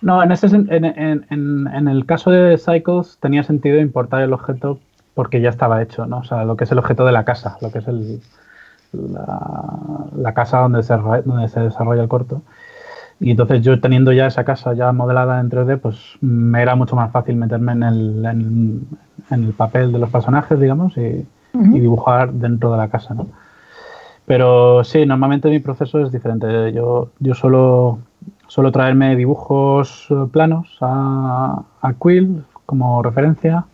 No, en, ese, en, en- en- el caso de Cycles tenía sentido importar el objeto porque ya estaba hecho, ¿no? O sea, lo que es el objeto de la casa, lo que es el, la, la casa donde se, desarrolla- donde se desarrolla el corto. Y entonces yo teniendo ya esa casa ya modelada en 3D, pues me era mucho más fácil meterme en el, en, en el papel de los personajes, digamos, y, y dibujar dentro de la casa, ¿no? Pero sí, normalmente mi proceso es diferente. Yo, yo suelo, suelo traerme dibujos eh, planos a, a Quill como referencia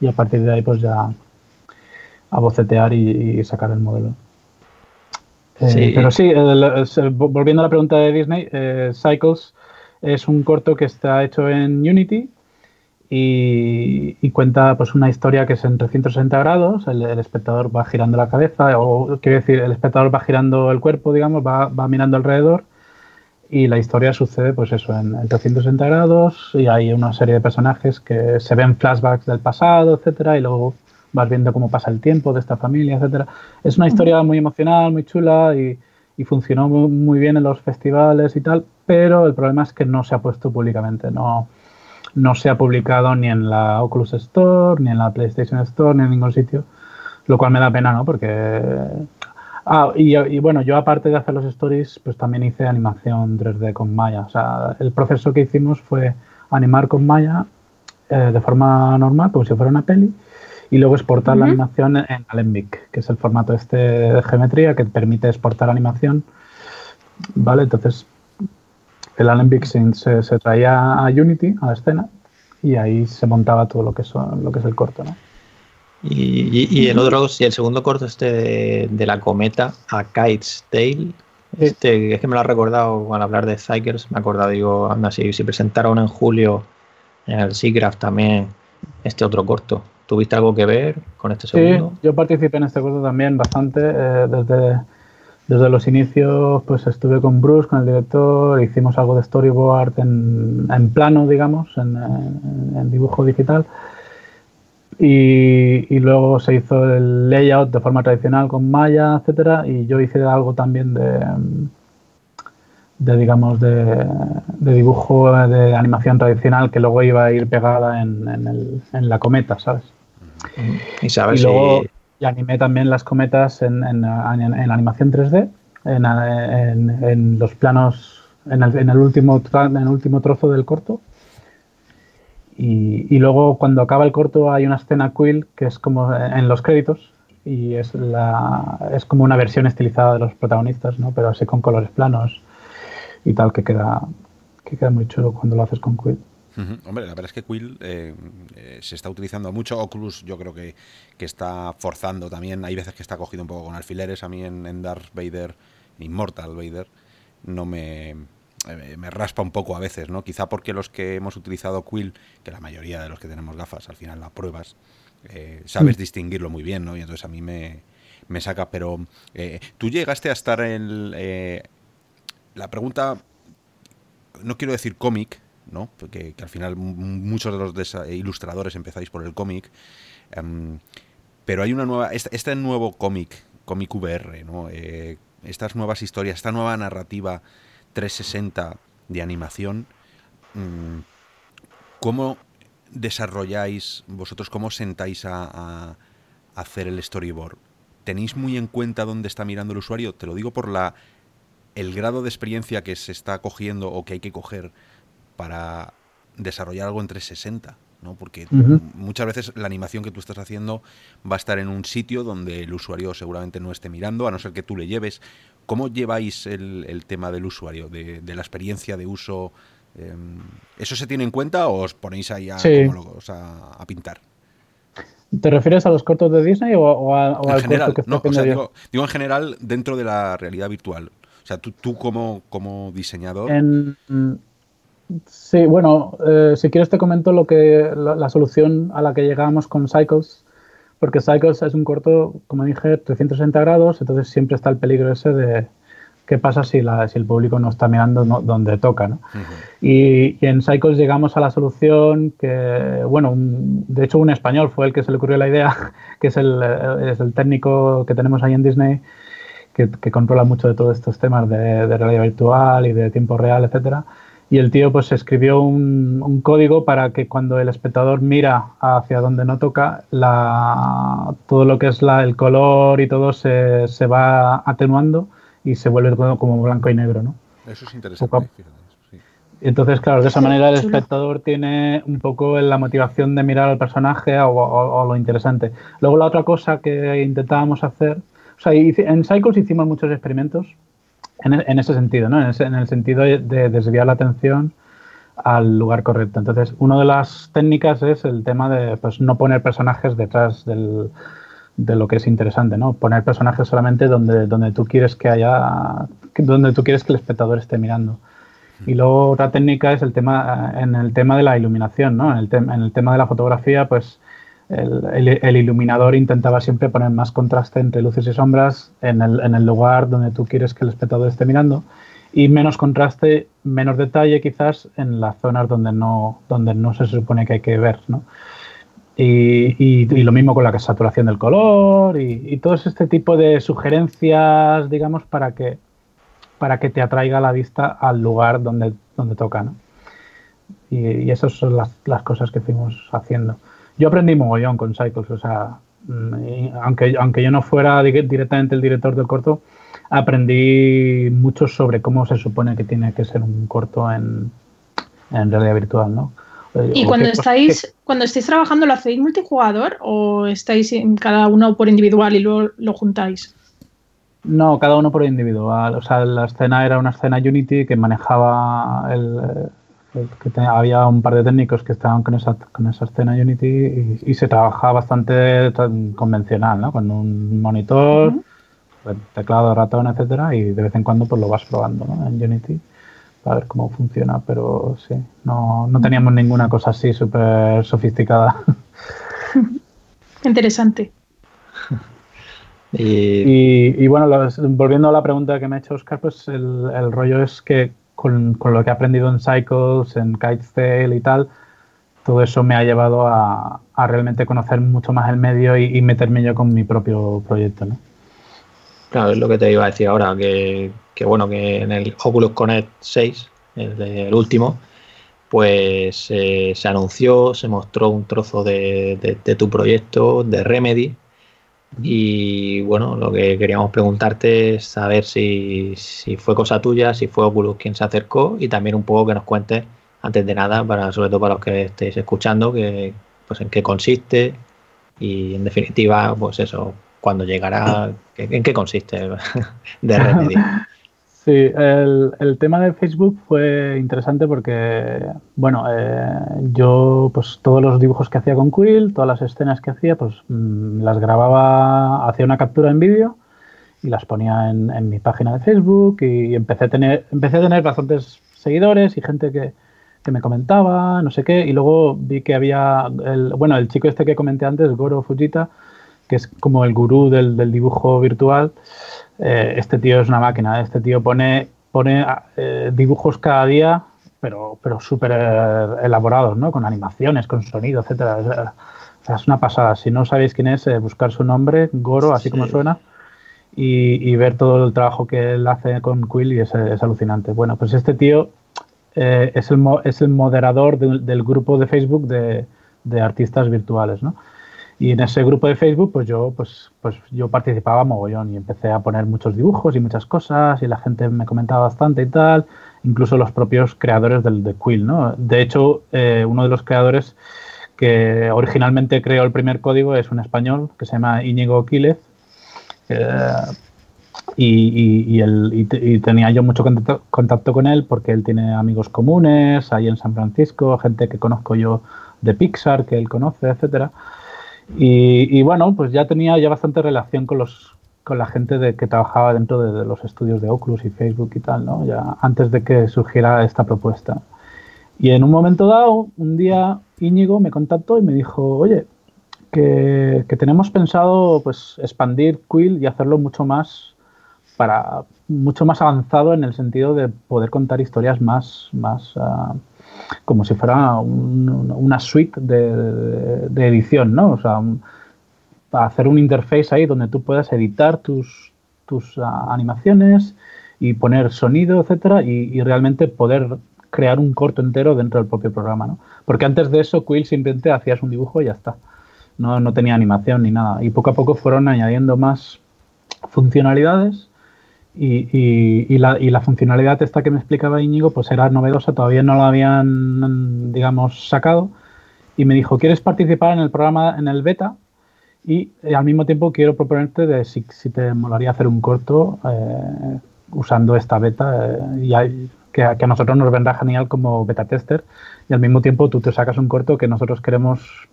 y a partir de ahí pues ya a bocetear y, y sacar el modelo. Eh, Sí. Pero sí, volviendo a la pregunta de Disney, eh, Cycles es un corto que está hecho en Unity y, y cuenta pues una historia que es en 360 grados, el, el espectador va girando la cabeza, o quiero decir, el espectador va girando el cuerpo, digamos, va, va mirando alrededor y la historia sucede pues eso, en, en 360 grados y hay una serie de personajes que se ven flashbacks del pasado, etcétera, y luego vas viendo cómo pasa el tiempo de esta familia, etcétera. Es una historia muy emocional, muy chula y, y funcionó muy, muy bien en los festivales y tal, pero el problema es que no se ha puesto públicamente, no, no se ha publicado ni en la Oculus Store, ni en la PlayStation Store, ni en ningún sitio, lo cual me da pena, ¿no? Porque Ah, y, bueno, yo aparte de hacer los stories, pues también hice animación 3D con Maya. O sea, el proceso que hicimos fue animar con Maya eh, de forma normal, como si fuera una peli, y luego exportar la animación en Alembic, que es el formato este de geometría que permite exportar animación. ¿Vale? Entonces, el Alembic se, se, traía a Unity, a la escena, y ahí se montaba todo lo que, son, lo que es el corto, ¿no? Y, el otro, si el segundo corto este de, la cometa, a Kite's Tale, este, es que me lo ha recordado al hablar de Cycles, me ha acordado, digo, anda, si, si presentaron en julio en el SIGGRAPH también este otro corto. ¿Tuviste algo que ver con este segundo? Sí, yo participé en este corto también bastante. Eh, desde, desde los inicios pues estuve con Bruce, con el director, hicimos algo de storyboard en, en plano, digamos, en, en dibujo digital. Y, luego se hizo el layout de forma tradicional con Maya, etcétera, y yo hice algo también de, de digamos, de, dibujo de animación tradicional que luego iba a ir pegada en, el, en la cometa, ¿sabes? Y, sabes y luego animé también las cometas en, en, animación 3D, en, los planos, en el, en el, último, en el último trozo del corto y, luego cuando acaba el corto hay una escena quill que es como en los créditos y es, la, es como una versión estilizada de los protagonistas, ¿no? pero así con colores planos y tal, que queda, que queda muy chulo cuando lo haces con Quill. Hombre, la verdad es que Quill eh, eh, se está utilizando mucho. Oculus yo creo que, que, está forzando también. Hay veces que está cogido un poco con alfileres. A mí en, Darth Vader, Immortal Vader, no me, eh, me raspa un poco a veces, ¿no? Quizá porque los que hemos utilizado Quill, que la mayoría de los que tenemos gafas al final las pruebas, eh, sabes mm. distinguirlo muy bien, ¿no? Y entonces a mí me, saca, pero eh, tú llegaste a estar en... la pregunta, no quiero decir cómic, ¿no? Porque que al final muchos de los ilustradores empezáis por el cómic, em, pero hay una nueva, este, este nuevo cómic, cómic VR, ¿no? estas nuevas historias, esta nueva narrativa 360 de animación, mm, ¿cómo desarrolláis vosotros, cómo sentáis a, hacer el storyboard? ¿Tenéis muy en cuenta dónde está mirando el usuario? Te lo digo por la el grado de experiencia que se está cogiendo o que hay que coger para desarrollar algo en 360. ¿no? Porque muchas veces la animación que tú estás haciendo va a estar en un sitio donde el usuario seguramente no esté mirando, a no ser que tú le lleves. ¿Cómo lleváis el, tema del usuario, de, la experiencia de uso? Em, ¿Eso se tiene en cuenta o os ponéis ahí a, a, pintar? ¿Te refieres a los cortos de Disney o, a, al general, que no, digo, en general dentro de la realidad virtual. O sea, tú, tú como, como diseñador... Sí, bueno, eh, si quieres te comento lo que la, solución a la que llegamos con Cycles, porque Cycles es un corto, como dije, 360 grados, entonces siempre está el peligro ese de qué pasa si, la, si el público no está mirando donde toca. ¿no? y, en Cycles llegamos a la solución que, bueno, de hecho un español fue el que se le ocurrió la idea, que es el, es el técnico que tenemos ahí en Disney, que, controla mucho de todos estos temas de, de realidad virtual y de tiempo real, etcétera y el tío pues escribió un, código para que cuando el espectador mira hacia donde no toca, la, todo lo que es la, el color y todo se, se, va atenuando y se vuelve todo como blanco y negro, ¿no? Eso es interesante. Entonces, claro, de esa manera el espectador tiene un poco la motivación de mirar al personaje o, lo interesante. Luego la otra cosa que intentábamos hacer, o sea, en Cycles hicimos muchos experimentos en, ese sentido, ¿no? En, el sentido de desviar la atención al lugar correcto. Entonces, una de las técnicas es el tema de pues, no poner personajes detrás del, de lo que es interesante, ¿no? Poner personajes solamente donde, donde tú quieres que haya, donde tú quieres que el espectador esté mirando. Y luego otra técnica es el tema, en el tema de la iluminación, ¿no? En el, en el tema de la fotografía, pues el, iluminador intentaba siempre poner más contraste entre luces y sombras en el, lugar donde tú quieres que el espectador esté mirando y menos contraste, menos detalle quizás en las zonas donde no, se supone que hay que ver. ¿no? Y, lo mismo con la saturación del color y, todo este tipo de sugerencias, digamos, para que, te atraiga la vista al lugar donde, donde toca. ¿no? Y, esas son las cosas que fuimos haciendo. Yo aprendí mogollón con Cycles, o sea, mm, aunque, aunque yo no fuera directamente el director del corto, aprendí mucho sobre cómo se supone que tiene que ser un corto en, en realidad virtual, ¿no? Eh, ¿Y cuando estáis, cuando estáis trabajando, lo hacéis multijugador o estáis en cada uno por individual y luego lo juntáis? No, cada uno por individual. O sea, la escena era una escena Unity que manejaba el, que había un par de técnicos que estaban con esa, con esa escena Unity y, se trabajaba bastante convencional, ¿no? Con un monitor, teclado, ratón, etcétera, y de vez en cuando pues lo vas probando, ¿no? En Unity a ver cómo funciona, pero sí, no, no teníamos ninguna cosa así súper sofisticada. Interesante. y, bueno, volviendo a la pregunta que me ha hecho Oscar, pues el, rollo es que con, lo que he aprendido en Cycles, en Kitesale y tal, todo eso me ha llevado a, realmente conocer mucho más el medio y, meterme yo con mi propio proyecto, ¿no? Claro, es lo que te iba a decir ahora, que, bueno, que en el Oculus Connect 6, el, último, pues eh, se anunció, se mostró un trozo de, tu proyecto, de Remedy, y bueno, lo que queríamos preguntarte es saber si, si, fue cosa tuya, si fue Oculus quien se acercó y también un poco que nos cuentes, antes de nada, para, sobre todo para los que estéis escuchando, que, pues en qué consiste y en definitiva, pues eso, cuando llegará, ¿en qué consiste de Remedy? Sí, el, tema de Facebook fue interesante porque, bueno, eh, yo pues todos los dibujos que hacía con Quill, todas las escenas que hacía, pues mm, las grababa, hacía una captura en vídeo y las ponía en, mi página de Facebook y empecé a tener, empecé a tener bastantes seguidores y gente que, que me comentaba, no sé qué, y luego vi que había, el, bueno, el chico este que comenté antes, Goro Fujita, que es como el gurú del, dibujo virtual, eh, este tío es una máquina. Este tío pone, pone eh, dibujos cada día, pero, pero súper eh, elaborados, ¿no? Con animaciones, con sonido, etcétera. Es, una pasada. Si no sabéis quién es, buscar su nombre, Goro, así como suena, y, ver todo el trabajo que él hace con Quill y es, alucinante. Bueno, pues este tío es, el, es el moderador del grupo de Facebook de, de artistas virtuales, ¿no? Y en ese grupo de Facebook, pues yo, pues, pues yo participaba mogollón y empecé a poner muchos dibujos y muchas cosas y la gente me comentaba bastante y tal, incluso los propios creadores del de Quill, ¿no? De hecho, eh, uno de los creadores que originalmente creó el primer código es un español que se llama Íñigo Quílez. Eh, y, y, tenía yo mucho contacto, contacto, con él porque él tiene amigos comunes ahí en San Francisco, gente que conozco yo de Pixar, que él conoce, etcétera. Y, bueno, pues ya tenía ya bastante relación con los con la gente de, que trabajaba dentro de, los estudios de Oculus y Facebook y tal, ¿no? Ya antes de que surgiera esta propuesta. Y en un momento dado, un día Íñigo me contactó y me dijo, oye, que, tenemos pensado pues expandir Quill y hacerlo mucho más para mucho más avanzado en el sentido de poder contar historias más, más ah, como si fuera una suite de, edición, ¿no? O sea, hacer un interface ahí donde tú puedas editar tus, tus ah, animaciones y poner sonido, etcétera, y, realmente poder crear un corto entero dentro del propio programa, ¿no? Porque antes de eso, Quill simplemente hacías un dibujo y ya está. No, no tenía animación ni nada. Y poco a poco fueron añadiendo más funcionalidades y, la, y, la, funcionalidad esta que me explicaba Íñigo, pues era novedosa, todavía no la habían, digamos, sacado. Y me dijo, ¿quieres participar en el programa, en el beta? Y eh, al mismo tiempo quiero proponerte de si, si te molaría hacer un corto eh, usando esta beta eh, y que, a nosotros nos vendrá genial como beta tester. Y al mismo tiempo tú te sacas un corto que nosotros queremos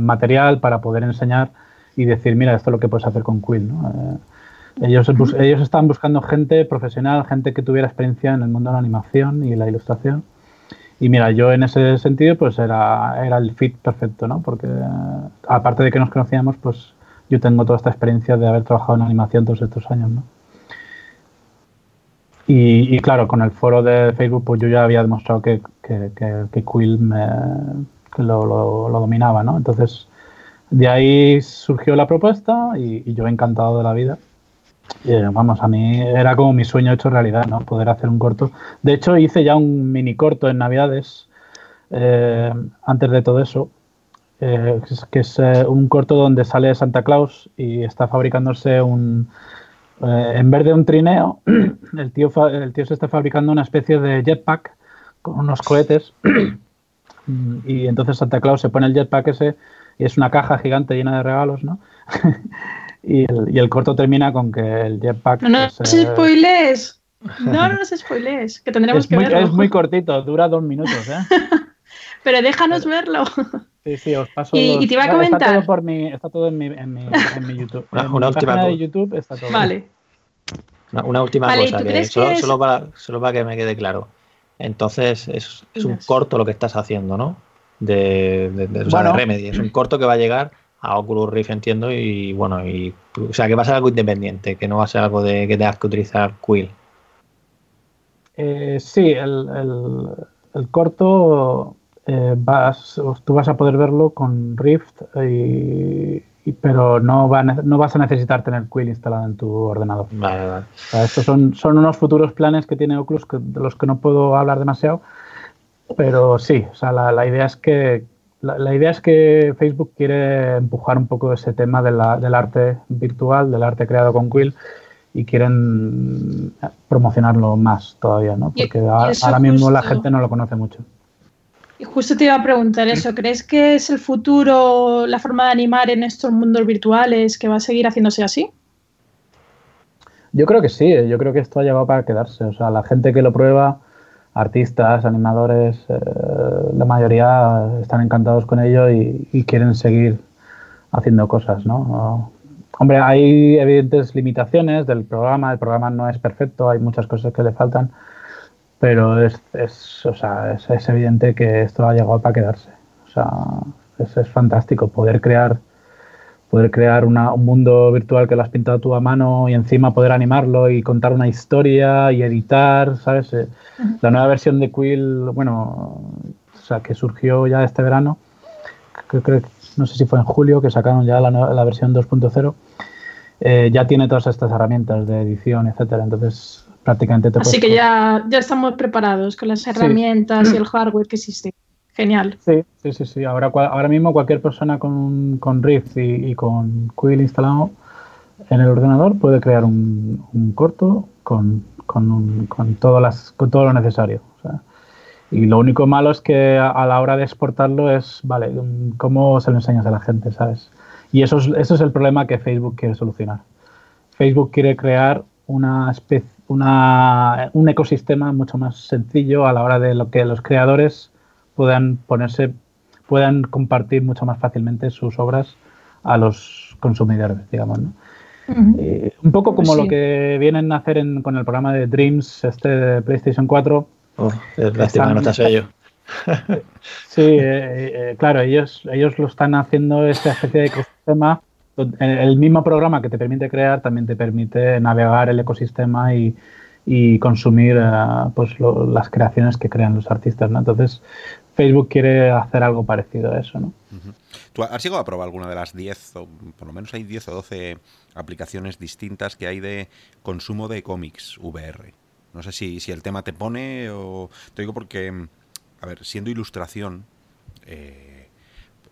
material para poder enseñar y decir, mira, esto es lo que puedes hacer con Quill. ¿no? Ellos, ellos estaban buscando gente profesional, gente que tuviera experiencia en el mundo de la animación y la ilustración. Y mira, yo en ese sentido, pues era, era el fit perfecto, ¿no? Porque aparte de que nos conocíamos, pues yo tengo toda esta experiencia de haber trabajado en animación todos estos años, ¿no? Y, claro, con el foro de Facebook, pues yo ya había demostrado que, que, que, Quill me, lo, lo, dominaba, ¿no? Entonces, de ahí surgió la propuesta y, y yo encantado de la vida vamos, a mí era como mi sueño hecho realidad, ¿no? Poder hacer un corto. De hecho, hice ya un mini corto en Navidades, eh, antes de todo eso. eh, que es eh, un corto donde sale Santa Claus y está fabricándose un... Eh, en vez de un trineo, el tío, el tío se está fabricando una especie de jetpack con unos cohetes y entonces Santa Claus se pone el jetpack ese y es una caja gigante llena de regalos, ¿no? y, el, corto termina con que el jetpack... No, no se spoilees. No, no nos spoilees, que tendremos que verlo. Es muy cortito, dura dos minutos, ¿eh? Pero déjanos verlo. Sí, sí, os paso. Y, te iba a comentar. Está todo, por mi, está todo en, mi, en, mi, en mi YouTube. Una, en mi última de YouTube está todo. Vale. Una, última cosa, que solo, solo, para, solo para que me quede claro. Entonces, es, es un corto lo que estás haciendo, ¿no? De, de, de, bueno, de Remedy. Es un corto que va a llegar a Oculus Rift, entiendo, y bueno, y, o sea, que va a ser algo independiente, que no va a ser algo de que tengas que utilizar Quill. Eh, sí, el, el, el corto eh, vas, tú vas a poder verlo con Rift, y, pero no, va, no vas a necesitar tener Quill instalado en tu ordenador. Vale, vale. estos son, son unos futuros planes que tiene Oculus de los que no puedo hablar demasiado, pero sí, o sea, la, la idea es que la, idea es que Facebook quiere empujar un poco ese tema de la, del arte virtual, del arte creado con Quill, y quieren promocionarlo más todavía, ¿no? Porque ahora, mismo la gente no lo conoce mucho. Y justo te iba a preguntar eso, ¿crees que es el futuro, la forma de animar en estos mundos virtuales, que va a seguir haciéndose así? Yo creo que sí, yo creo que esto ha llegado para quedarse. O sea, la gente que lo prueba, artistas, animadores, eh, la mayoría están encantados con ello y, quieren seguir haciendo cosas, ¿no? Hombre, hay evidentes limitaciones del programa, el programa no es perfecto, hay muchas cosas que le faltan, pero es, es, o sea, es, evidente que esto ha llegado para quedarse. O sea, es, es fantástico poder crear poder crear un mundo virtual que lo has pintado tú a mano y encima poder animarlo y contar una historia y editar, ¿sabes? Eh, la nueva versión de Quill, bueno, o sea, que surgió ya este verano, creo, no sé si fue en julio que sacaron ya la, la versión 2.0, eh, ya tiene todas estas herramientas de edición, etcétera. Entonces, prácticamente te Así que ya, ya estamos preparados con las herramientas y el hardware que existe. Genial. Sí, sí, sí. sí. Ahora, ahora mismo cualquier persona con, con Rift y, con Quill instalado en el ordenador puede crear un, un corto con, con, con, todo las, con todo lo necesario. y lo único malo es que a, la hora de exportarlo es, vale, ¿cómo se lo enseñas a la gente, sabes? Y eso es, eso es el problema que Facebook quiere solucionar. Facebook quiere crear una especie, una, un ecosistema mucho más sencillo a la hora de lo que los creadores puedan ponerse, puedan compartir mucho más fácilmente sus obras a los consumidores, digamos, ¿no? Eh, un poco como lo que vienen a hacer con el programa de Dreams, este de PlayStation 4. Oh, lástima no está yo. sí, eh, eh, claro, ellos, ellos lo están haciendo esta especie de ecosistema. El mismo programa que te permite crear también te permite navegar el ecosistema y, y consumir pues las creaciones que crean los artistas, ¿no? Entonces, Facebook quiere hacer algo parecido a eso, ¿no? ¿Tú has llegado a probar alguna de las 10, o por lo menos hay 10 o 12 aplicaciones distintas que hay de consumo de cómics VR? No sé si, si el tema te pone o... Te digo porque, a ver, siendo ilustración, eh,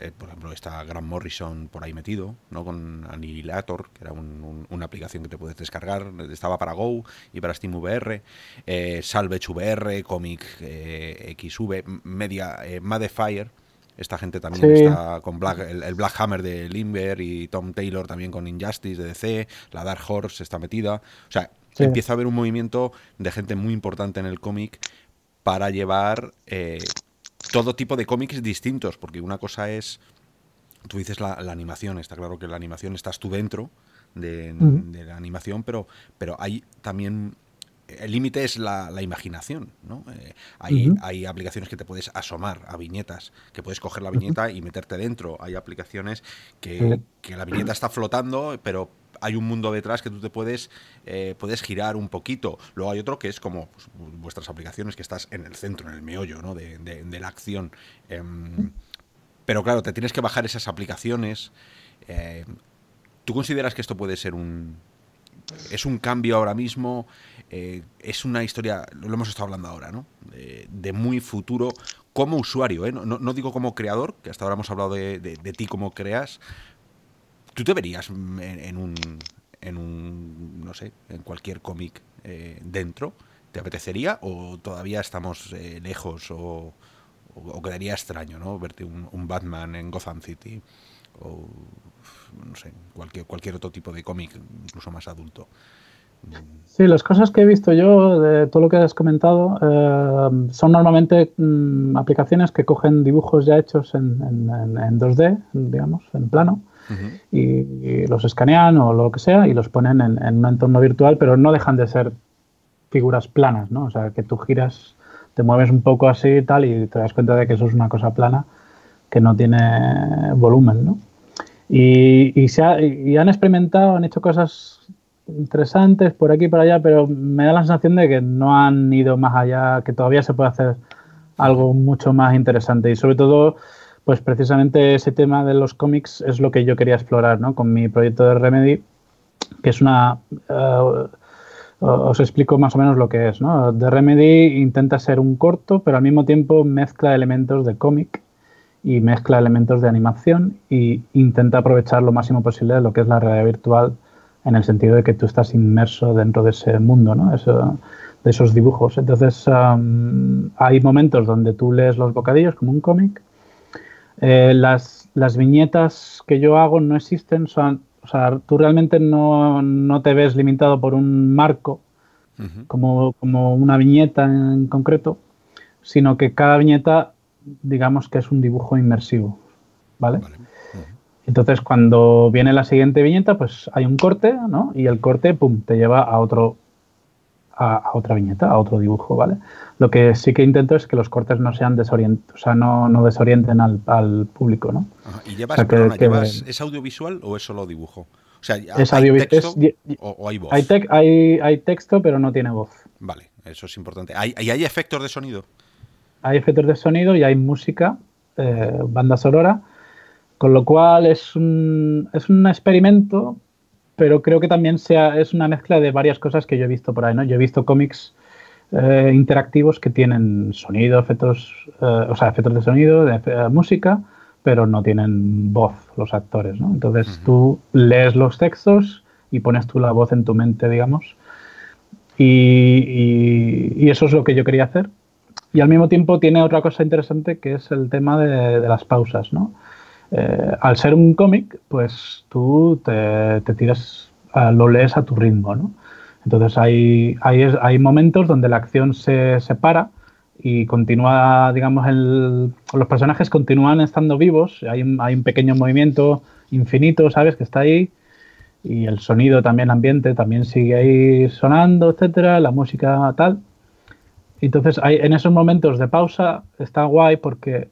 eh, por ejemplo, está Grant Morrison por ahí metido, ¿no? Con Annihilator, que era una aplicación que te puedes descargar, estaba para Go y para Steam VR, eh, Salvage VR, Comic eh, XV, Media, eh, Madefire, esta gente también está con Black, el, Black Hammer de Limber y Tom Taylor también con Injustice de DC, la Dark Horse está metida, o sea, empieza a haber un movimiento de gente muy importante en el cómic para llevar todo tipo de cómics distintos, porque una cosa es, tú dices la, animación, está claro que la animación estás tú dentro de, la animación, pero, pero hay también el límite es la, imaginación, ¿no? Eh, hay, hay, aplicaciones que te puedes asomar a viñetas, que puedes coger la viñeta y meterte dentro. Hay aplicaciones que, que, la viñeta está flotando, pero hay un mundo detrás que tú te puedes, eh, puedes girar un poquito. Luego hay otro que es como pues, vuestras aplicaciones, que estás en el centro, en el meollo ¿no? de, la acción. Em, pero claro, te tienes que bajar esas aplicaciones. Eh, ¿Tú consideras que esto puede ser un, es un cambio ahora mismo, eh, es una historia, lo hemos estado hablando ahora, ¿no? de muy futuro como usuario, ¿eh? no, digo como creador, que hasta ahora hemos hablado de, ti como creas. ¿Tú te verías en, un, en un, no sé, en cualquier cómic eh, dentro? ¿Te apetecería o todavía estamos eh, lejos o, quedaría extraño, ¿no? Verte un, Batman en Gotham City o no sé, cualquier, cualquier otro tipo de cómic, incluso más adulto. Sí, las cosas que he visto yo de todo lo que has comentado eh, son normalmente mm, aplicaciones que cogen dibujos ya hechos en, 2D, digamos, en plano, y, los escanean o lo que sea y los ponen en, un entorno virtual, pero no dejan de ser figuras planas, ¿no? O sea, que tú giras, te mueves un poco así y tal y te das cuenta de que eso es una cosa plana que no tiene volumen, ¿no? Y, se y han experimentado, han hecho cosas interesantes por aquí y por allá, pero me da la sensación de que no han ido más allá, que todavía se puede hacer algo mucho más interesante y sobre todo, pues precisamente ese tema de los cómics es lo que yo quería explorar, ¿no? Con mi proyecto de Remedy, que es una... Eh, os explico más o menos lo que es, ¿no? The Remedy intenta ser un corto, pero al mismo tiempo mezcla elementos de cómic y mezcla elementos de animación y intenta aprovechar lo máximo posible de lo que es la realidad virtual en el sentido de que tú estás inmerso dentro de ese mundo, ¿no? de esos dibujos. Entonces, hay momentos donde tú lees los bocadillos como un cómic. Eh, las, las, viñetas que yo hago no existen, son, o sea, tú realmente no, no te ves limitado por un marco como, como una viñeta en concreto, sino que cada viñeta, digamos que es un dibujo inmersivo, ¿vale? vale entonces, cuando viene la siguiente viñeta, pues hay un corte, ¿no? Y el corte, pum, te lleva a otro a, otra viñeta, a otro dibujo, ¿vale? Lo que sí que intento es que los cortes no sean desorienten, o sea, no, no desorienten al, público, ¿no? ¿Y llevas, ¿es audiovisual o es solo dibujo? O sea, ¿hay texto o, hay voz? Hay, hay, texto, pero no tiene voz. Vale, eso es importante. ¿Hay, ¿Y hay efectos de sonido? Hay efectos de sonido y hay música, eh, banda sonora, con lo cual es un, es un experimento, pero creo que también sea, es una mezcla de varias cosas que yo he visto por ahí. ¿no? Yo he visto cómics eh, interactivos que tienen sonido, efectos, eh, o sea, efectos de sonido, de eh, música, pero no tienen voz los actores. ¿no? Entonces tú lees los textos y pones tú la voz en tu mente, digamos. Y, y, eso es lo que yo quería hacer. Y al mismo tiempo tiene otra cosa interesante que es el tema de, de las pausas, ¿no? Eh, al ser un cómic, pues tú te, tiras, lo lees a tu ritmo, ¿no? Entonces hay, hay, hay momentos donde la acción se separa y continúa, digamos, el, los personajes continúan estando vivos, hay, hay un pequeño movimiento infinito, ¿sabes? Que está ahí y el sonido también, ambiente también sigue ahí sonando, etcétera, la música tal. Entonces, hay, en esos momentos de pausa está guay porque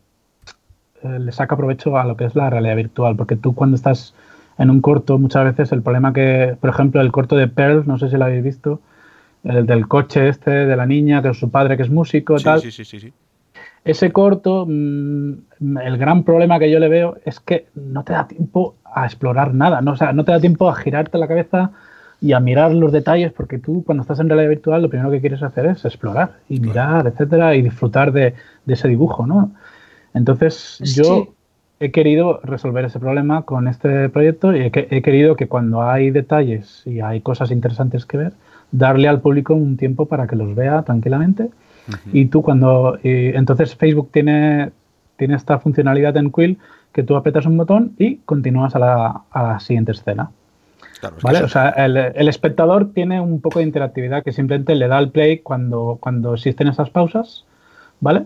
le saca provecho a lo que es la realidad virtual, porque tú cuando estás en un corto, muchas veces el problema que, por ejemplo, el corto de Pearl, no sé si lo habéis visto, el del coche este, de la niña, que es su padre que es músico, tal. Sí, sí, sí, Ese corto, mm, el gran problema que yo le veo es que no te da tiempo a explorar nada, ¿no? O sea, no te da tiempo a girarte la cabeza y a mirar los detalles, porque tú cuando estás en realidad virtual lo primero que quieres hacer es explorar y mirar, etcétera, y disfrutar de, de ese dibujo, ¿no? Entonces, yo he querido resolver ese problema con este proyecto y he, querido que cuando hay detalles y hay cosas interesantes que ver, darle al público un tiempo para que los vea tranquilamente. Y tú cuando... entonces Facebook tiene, tiene esta funcionalidad en Quill que tú apretas un botón y continúas a la, siguiente escena. ¿Vale? O sea, el, espectador tiene un poco de interactividad que simplemente le da al play cuando, cuando existen esas pausas, ¿vale?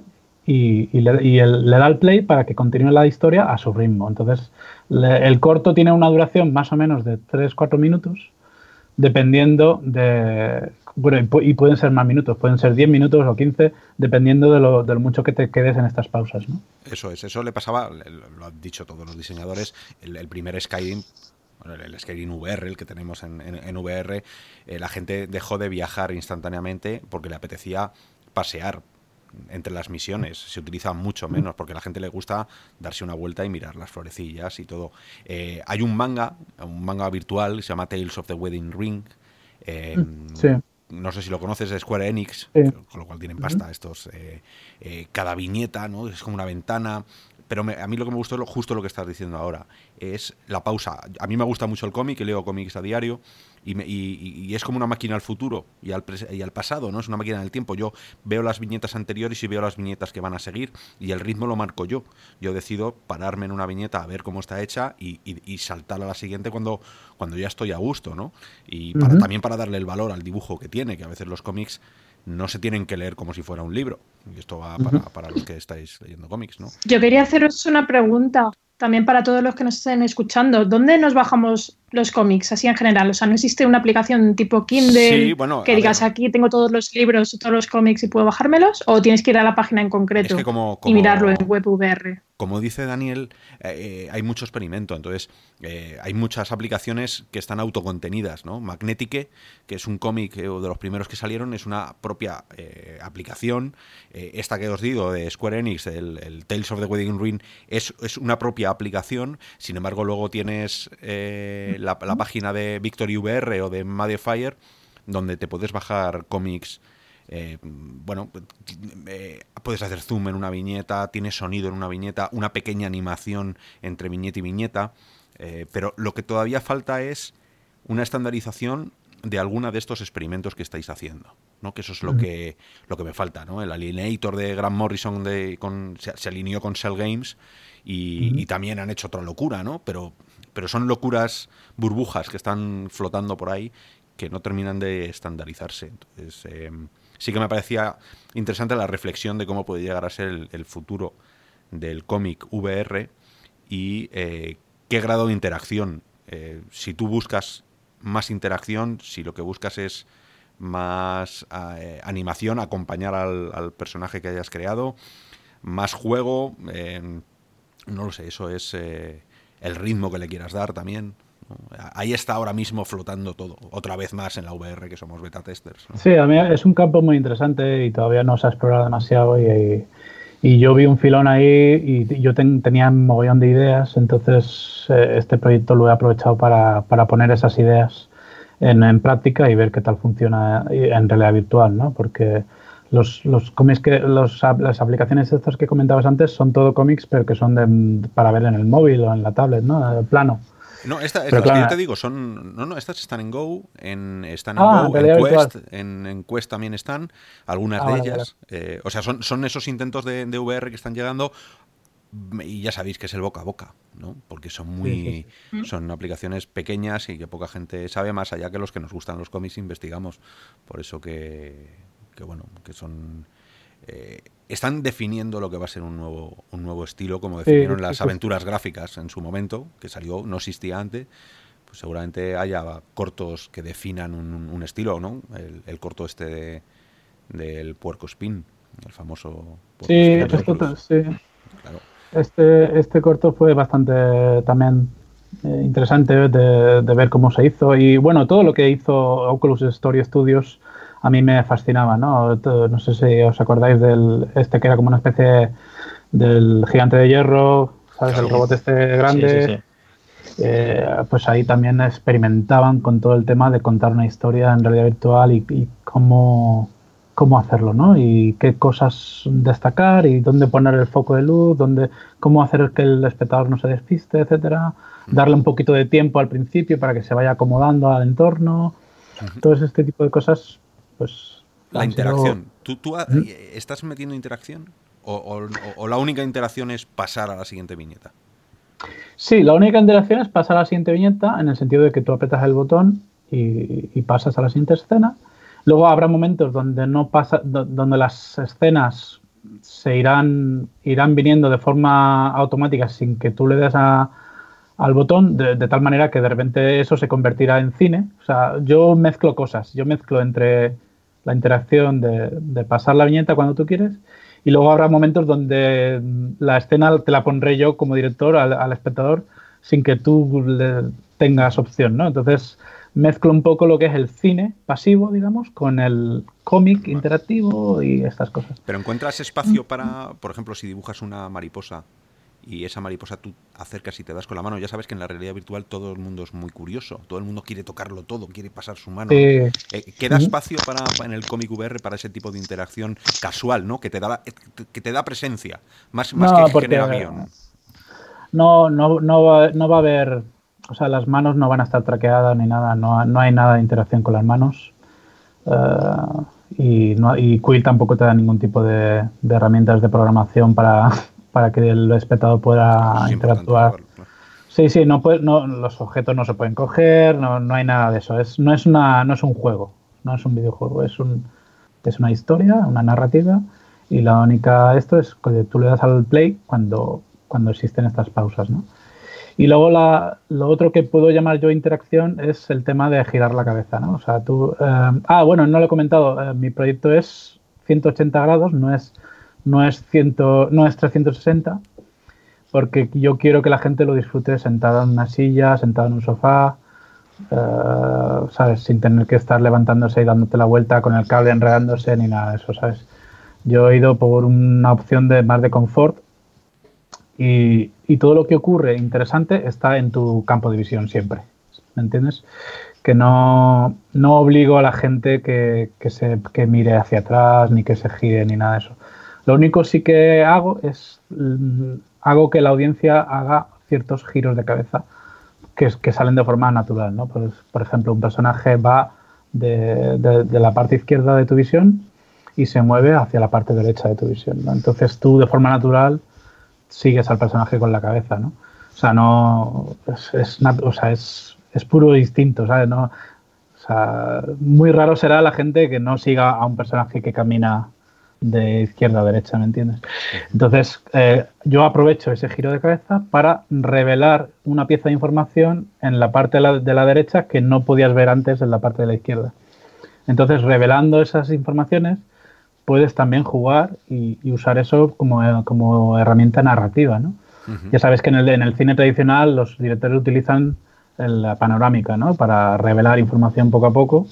Y, le, da el play para que continúe la historia a su ritmo. Entonces, el corto tiene una duración más o menos de 3-4 minutos, dependiendo de... Bueno, y, pueden ser más minutos, pueden ser 10 minutos o 15, dependiendo de lo, mucho que te quedes en estas pausas. ¿no? Eso es, eso le pasaba, lo han dicho todos los diseñadores, el, primer Skyrim el Skyrim VR, el que tenemos en, VR, eh, la gente dejó de viajar instantáneamente porque le apetecía pasear entre las misiones. Se utiliza mucho menos porque a la gente le gusta darse una vuelta y mirar las florecillas y todo. Eh, hay un manga, un manga virtual, se llama Tales of the Wedding Ring, Eh, sí. No sé si lo conoces, es Square Enix, Sí. con lo cual tienen pasta estos. eh, cada viñeta, ¿no? Es como una ventana. Pero me- a mí lo que me gustó es lo, justo lo que estás diciendo ahora, es la pausa. A mí me gusta mucho el cómic, leo cómics a diario, y, me- y- y es como una máquina al futuro y al, pres- y al pasado, ¿no? Es una máquina del tiempo. Yo veo las viñetas anteriores y veo las viñetas que van a seguir, y el ritmo lo marco yo. Yo decido pararme en una viñeta a ver cómo está hecha y, y- y saltar a la siguiente cuando, cuando ya estoy a gusto, ¿no? Y para, también para darle el valor al dibujo que tiene, que a veces los cómics no se tienen que leer como si fuera un libro. Y esto va para, para los que estáis leyendo cómics, ¿no? Yo quería haceros una pregunta también para todos los que nos estén escuchando. ¿Dónde nos bajamos los cómics, así en general? O sea, ¿no existe una aplicación tipo Kindle Sí, bueno, que digas ver. aquí tengo todos los libros, todos los cómics y puedo bajármelos? ¿O tienes que ir a la página en concreto Es que como, y mirarlo en WebVR? como dice Daniel, eh, eh, hay mucho experimento. Entonces, eh, hay muchas aplicaciones que están autocontenidas, ¿no? Magnetique, que es un cómic eh, de los primeros que salieron, es una propia aplicación. Esta que os digo, de Square Enix, el, el Tales of the Wedding Ring, es, es una propia aplicación. Sin embargo, luego tienes eh, la, la página de Victory VR o de Madifier, donde te puedes bajar cómics eh, bueno, eh, puedes hacer zoom en una viñeta, tienes sonido en una viñeta, una pequeña animación entre viñeta y viñeta, eh, pero lo que todavía falta es una estandarización de alguna de estos experimentos que estáis haciendo, ¿no? Que eso es lo que lo que me falta, ¿no? El Alienator de Grant Morrison de, con- se, se alineó con Cell Games y, y también han hecho otra locura, ¿no? Pero pero son locuras burbujas que están flotando por ahí que no terminan de estandarizarse. Entonces, eh, sí que me parecía interesante la reflexión de cómo puede llegar a ser el, futuro del cómic VR y eh, qué grado de interacción. Eh, si tú buscas más interacción, si lo que buscas es más eh, animación, acompañar al, personaje que hayas creado, más juego, eh, no lo sé, eso es el ritmo que le quieras dar también. Ahí está ahora mismo flotando todo, otra vez más en la VR, que somos beta testers. Sí, a mí es un campo muy interesante y todavía no se ha explorado demasiado y, yo vi un filón ahí y yo ten- tenía un mogollón de ideas, entonces eh, este proyecto lo he aprovechado para, para poner esas ideas en, en práctica y ver qué tal funciona en realidad virtual, ¿no? Porque los, los cómics que los, las aplicaciones estas que comentabas antes son todo cómics, pero que son de, para ver en el móvil o en la tablet, ¿no? Plano. No, esta, Pero las que yo te digo, son. No, no, estas están en Go, en, están en Ah, Go, en virtual. Quest, en, en Quest también están, algunas Ah, de vale, ellas. eh, o sea, son, son esos intentos de, de VR que están llegando. mm, Y ya sabéis que es el boca a boca, ¿no? Porque son muy. sí. Son aplicaciones pequeñas y que poca gente sabe, más allá que los que nos gustan los cómics investigamos. Por eso que. Que bueno, que son. eh, están definiendo lo que va a ser un nuevo, un nuevo estilo, como definieron sí, las aventuras gráficas en su momento, que salió, no existía antes. Pues seguramente haya cortos que definan un, un- estilo, ¿no? El, el corto este de- del puerco spin, el famoso puerco Sí, esto, sí. Claro. Este, este corto fue bastante también eh, interesante de, de ver cómo se hizo y bueno, todo lo que hizo Oculus Story Studios a mí me fascinaba, ¿no? Todo- no sé si os acordáis del este que era como una especie del gigante de hierro, ¿sabes? El robot este grande. Sí, sí, sí. Eh, pues ahí también experimentaban con todo el tema de contar una historia en realidad virtual y, y cómo, cómo hacerlo, ¿no? Y qué cosas destacar y dónde poner el foco de luz, dónde, cómo hacer que el espectador no se despiste, etcétera. Darle un poquito de tiempo al principio para que se vaya acomodando al entorno. Todo este tipo de cosas, pues... La sido- interacción. ¿Tú, tú ha- ¿Mm? estás metiendo interacción? O, o- o la única interacción es pasar a la siguiente viñeta? Sí, la única interacción es pasar a la siguiente viñeta en el sentido de que tú apretas el botón y, y pasas a la siguiente escena. Luego habrá momentos donde no pasa, do- donde las escenas se irán, irán viniendo de forma automática sin que tú le des a- al botón, de, de tal manera que de repente eso se convertirá en cine. O sea, yo mezclo cosas, yo mezclo entre la interacción de, de pasar la viñeta cuando tú quieres y luego habrá momentos donde la escena te la pondré yo como director al, al espectador sin que tú le tengas opción, ¿no? Entonces mezclo un poco lo que es el cine pasivo, digamos, con el cómic interactivo y estas cosas. Pero encuentras espacio para, por ejemplo, si dibujas una mariposa y esa mariposa tú acercas y te das con la mano. Ya sabes que en la realidad virtual todo el mundo es muy curioso, todo el mundo quiere tocarlo todo, quiere pasar su mano. Eh, queda espacio para, en el cómic VR para ese tipo de interacción casual, ¿no? Que te da, que te da presencia, más, más que generación. No, no, no, va, no va a haber, o sea, las manos no van a estar traqueadas ni nada, no, no hay nada de interacción con las manos. Uh, y, no, y Quill tampoco te da ningún tipo de, de herramientas de programación para, para que el espectador pueda interactuar. Sí, sí, no, no los objetos no se pueden coger, no, no hay nada de eso. Es, no, es una, no es un juego, no es un videojuego, es, un, es una historia, una narrativa y la única esto es que tú le das al play cuando, cuando existen estas pausas, ¿no? Y luego la, lo otro que puedo llamar yo interacción es el tema de girar la cabeza, ¿no? O sea, tú... Eh, ah, bueno, no lo he comentado, eh, mi proyecto es 180 grados, no es no es, ciento, no es 360, porque yo quiero que la gente lo disfrute sentado en una silla, sentado en un sofá, eh, ¿sabes? Sin tener que estar levantándose y dándote la vuelta con el cable enredándose ni nada de eso, ¿sabes? Yo he ido por una opción de más de confort y, todo lo que ocurre interesante está en tu campo de visión siempre, ¿me entiendes? Que no, no obligo a la gente que, que mire hacia atrás, ni que se gire, ni nada de eso. Lo único sí que hago es mm, hago que la audiencia haga ciertos giros de cabeza que, salen de forma natural, ¿no? Pues, por ejemplo, un personaje va de, la parte izquierda de tu visión y se mueve hacia la parte derecha de tu visión, Entonces tú de forma natural sigues al personaje con la cabeza, ¿no? O sea, no es, es, puro instinto, ¿sabes? No, muy raro será la gente que no siga a un personaje que camina de izquierda a derecha, ¿me entiendes? Entonces, eh, yo aprovecho ese giro de cabeza para revelar una pieza de información en la parte de la, derecha que no podías ver antes en la parte de la izquierda. Entonces, revelando esas informaciones, puedes también jugar y, usar eso como, como, herramienta narrativa, ¿no? Ya sabes que en el, en el cine tradicional los directores utilizan la panorámica, ¿no? Para revelar información poco a poco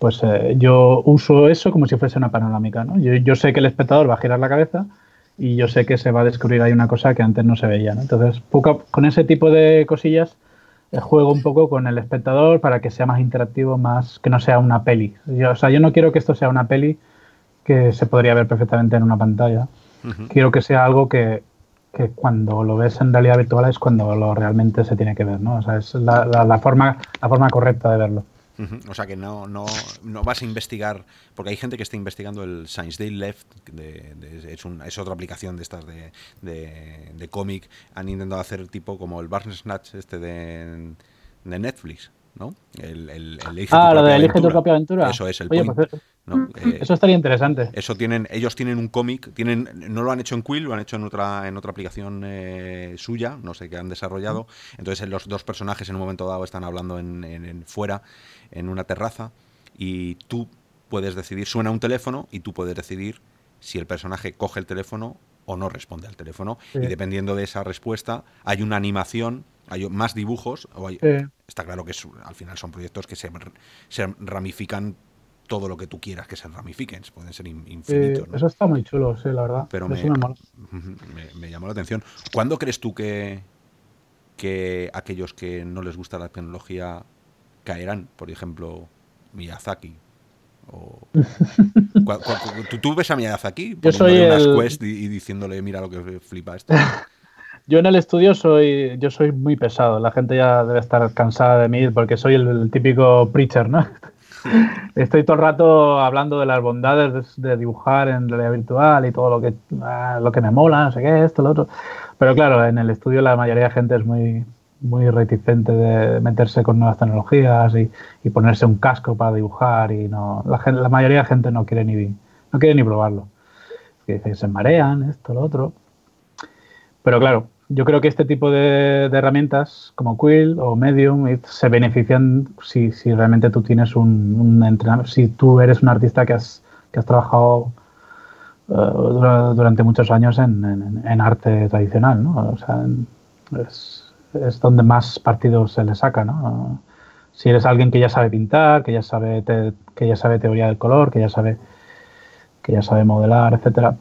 pues eh, yo uso eso como si fuese una panorámica. ¿no? Yo, sé que el espectador va a girar la cabeza y yo sé que se va a descubrir ahí una cosa que antes no se veía. ¿no? Entonces, poco, con ese tipo de cosillas eh, juego un poco con el espectador para que sea más interactivo, más que no sea una peli. Yo, o sea, yo no quiero que esto sea una peli que se podría ver perfectamente en una pantalla. Quiero que sea algo que, que, cuando lo ves en realidad virtual es cuando lo realmente se tiene que ver, ¿no? O sea, es la, la, forma, la forma correcta de verlo. O sea que no, no, no, vas a investigar, porque hay gente que está investigando el Science Day Left, es, es, otra aplicación de estas de, de, cómic, han intentado hacer tipo como el Barnes Snatch este de, de Netflix, ¿no? El, el, ah, lo de Elige tu propia aventura. Eso es, el Oye, pues, eh, Eso estaría interesante. Eso tienen, ellos tienen un cómic, tienen, no lo han hecho en Quill, lo han hecho en otra, en otra aplicación eh, suya, no sé qué han desarrollado. Entonces los dos personajes en un momento dado están hablando en, en fuera en una terraza y tú puedes decidir, suena un teléfono y tú puedes decidir si el personaje coge el teléfono o no responde al teléfono. Y dependiendo de esa respuesta, hay una animación, hay más dibujos. O Está claro que al final son proyectos que se, se, ramifican todo lo que tú quieras que se ramifiquen, pueden ser infinitos. Eso está muy chulo, sí, la verdad. Pero me, me, llamó la atención. ¿Cuándo crees tú que, que aquellos que no les gusta la tecnología caerán, por ejemplo, Miyazaki. O... ¿Tú, ves a Miyazaki Yo soy el... quest y, diciéndole, mira lo que flipa esto. yo en el estudio soy, yo soy muy pesado. La gente ya debe estar cansada de mí porque soy el, típico preacher, ¿no? Estoy todo el rato hablando de las bondades de, dibujar en realidad virtual y todo lo que, ah, lo que me mola, no sé qué, esto, lo otro. Pero claro, en el estudio la mayoría de gente es muy, muy reticente de meterse con nuevas tecnologías y, ponerse un casco para dibujar y no la, gente, la mayoría de la gente no quiere ni no quiere ni probarlo se marean esto lo otro pero claro yo creo que este tipo de, herramientas como Quill o Medium se benefician si, si realmente tú tienes un, un entrenamiento si tú eres un artista que has, que has trabajado eh, durante muchos años en, en, arte tradicional ¿no? o sea es, es donde más partido se le saca, ¿no? Si eres alguien que ya sabe pintar, que ya sabe, que ya sabe teoría del color, que ya sabe, que ya sabe modelar, etcétera,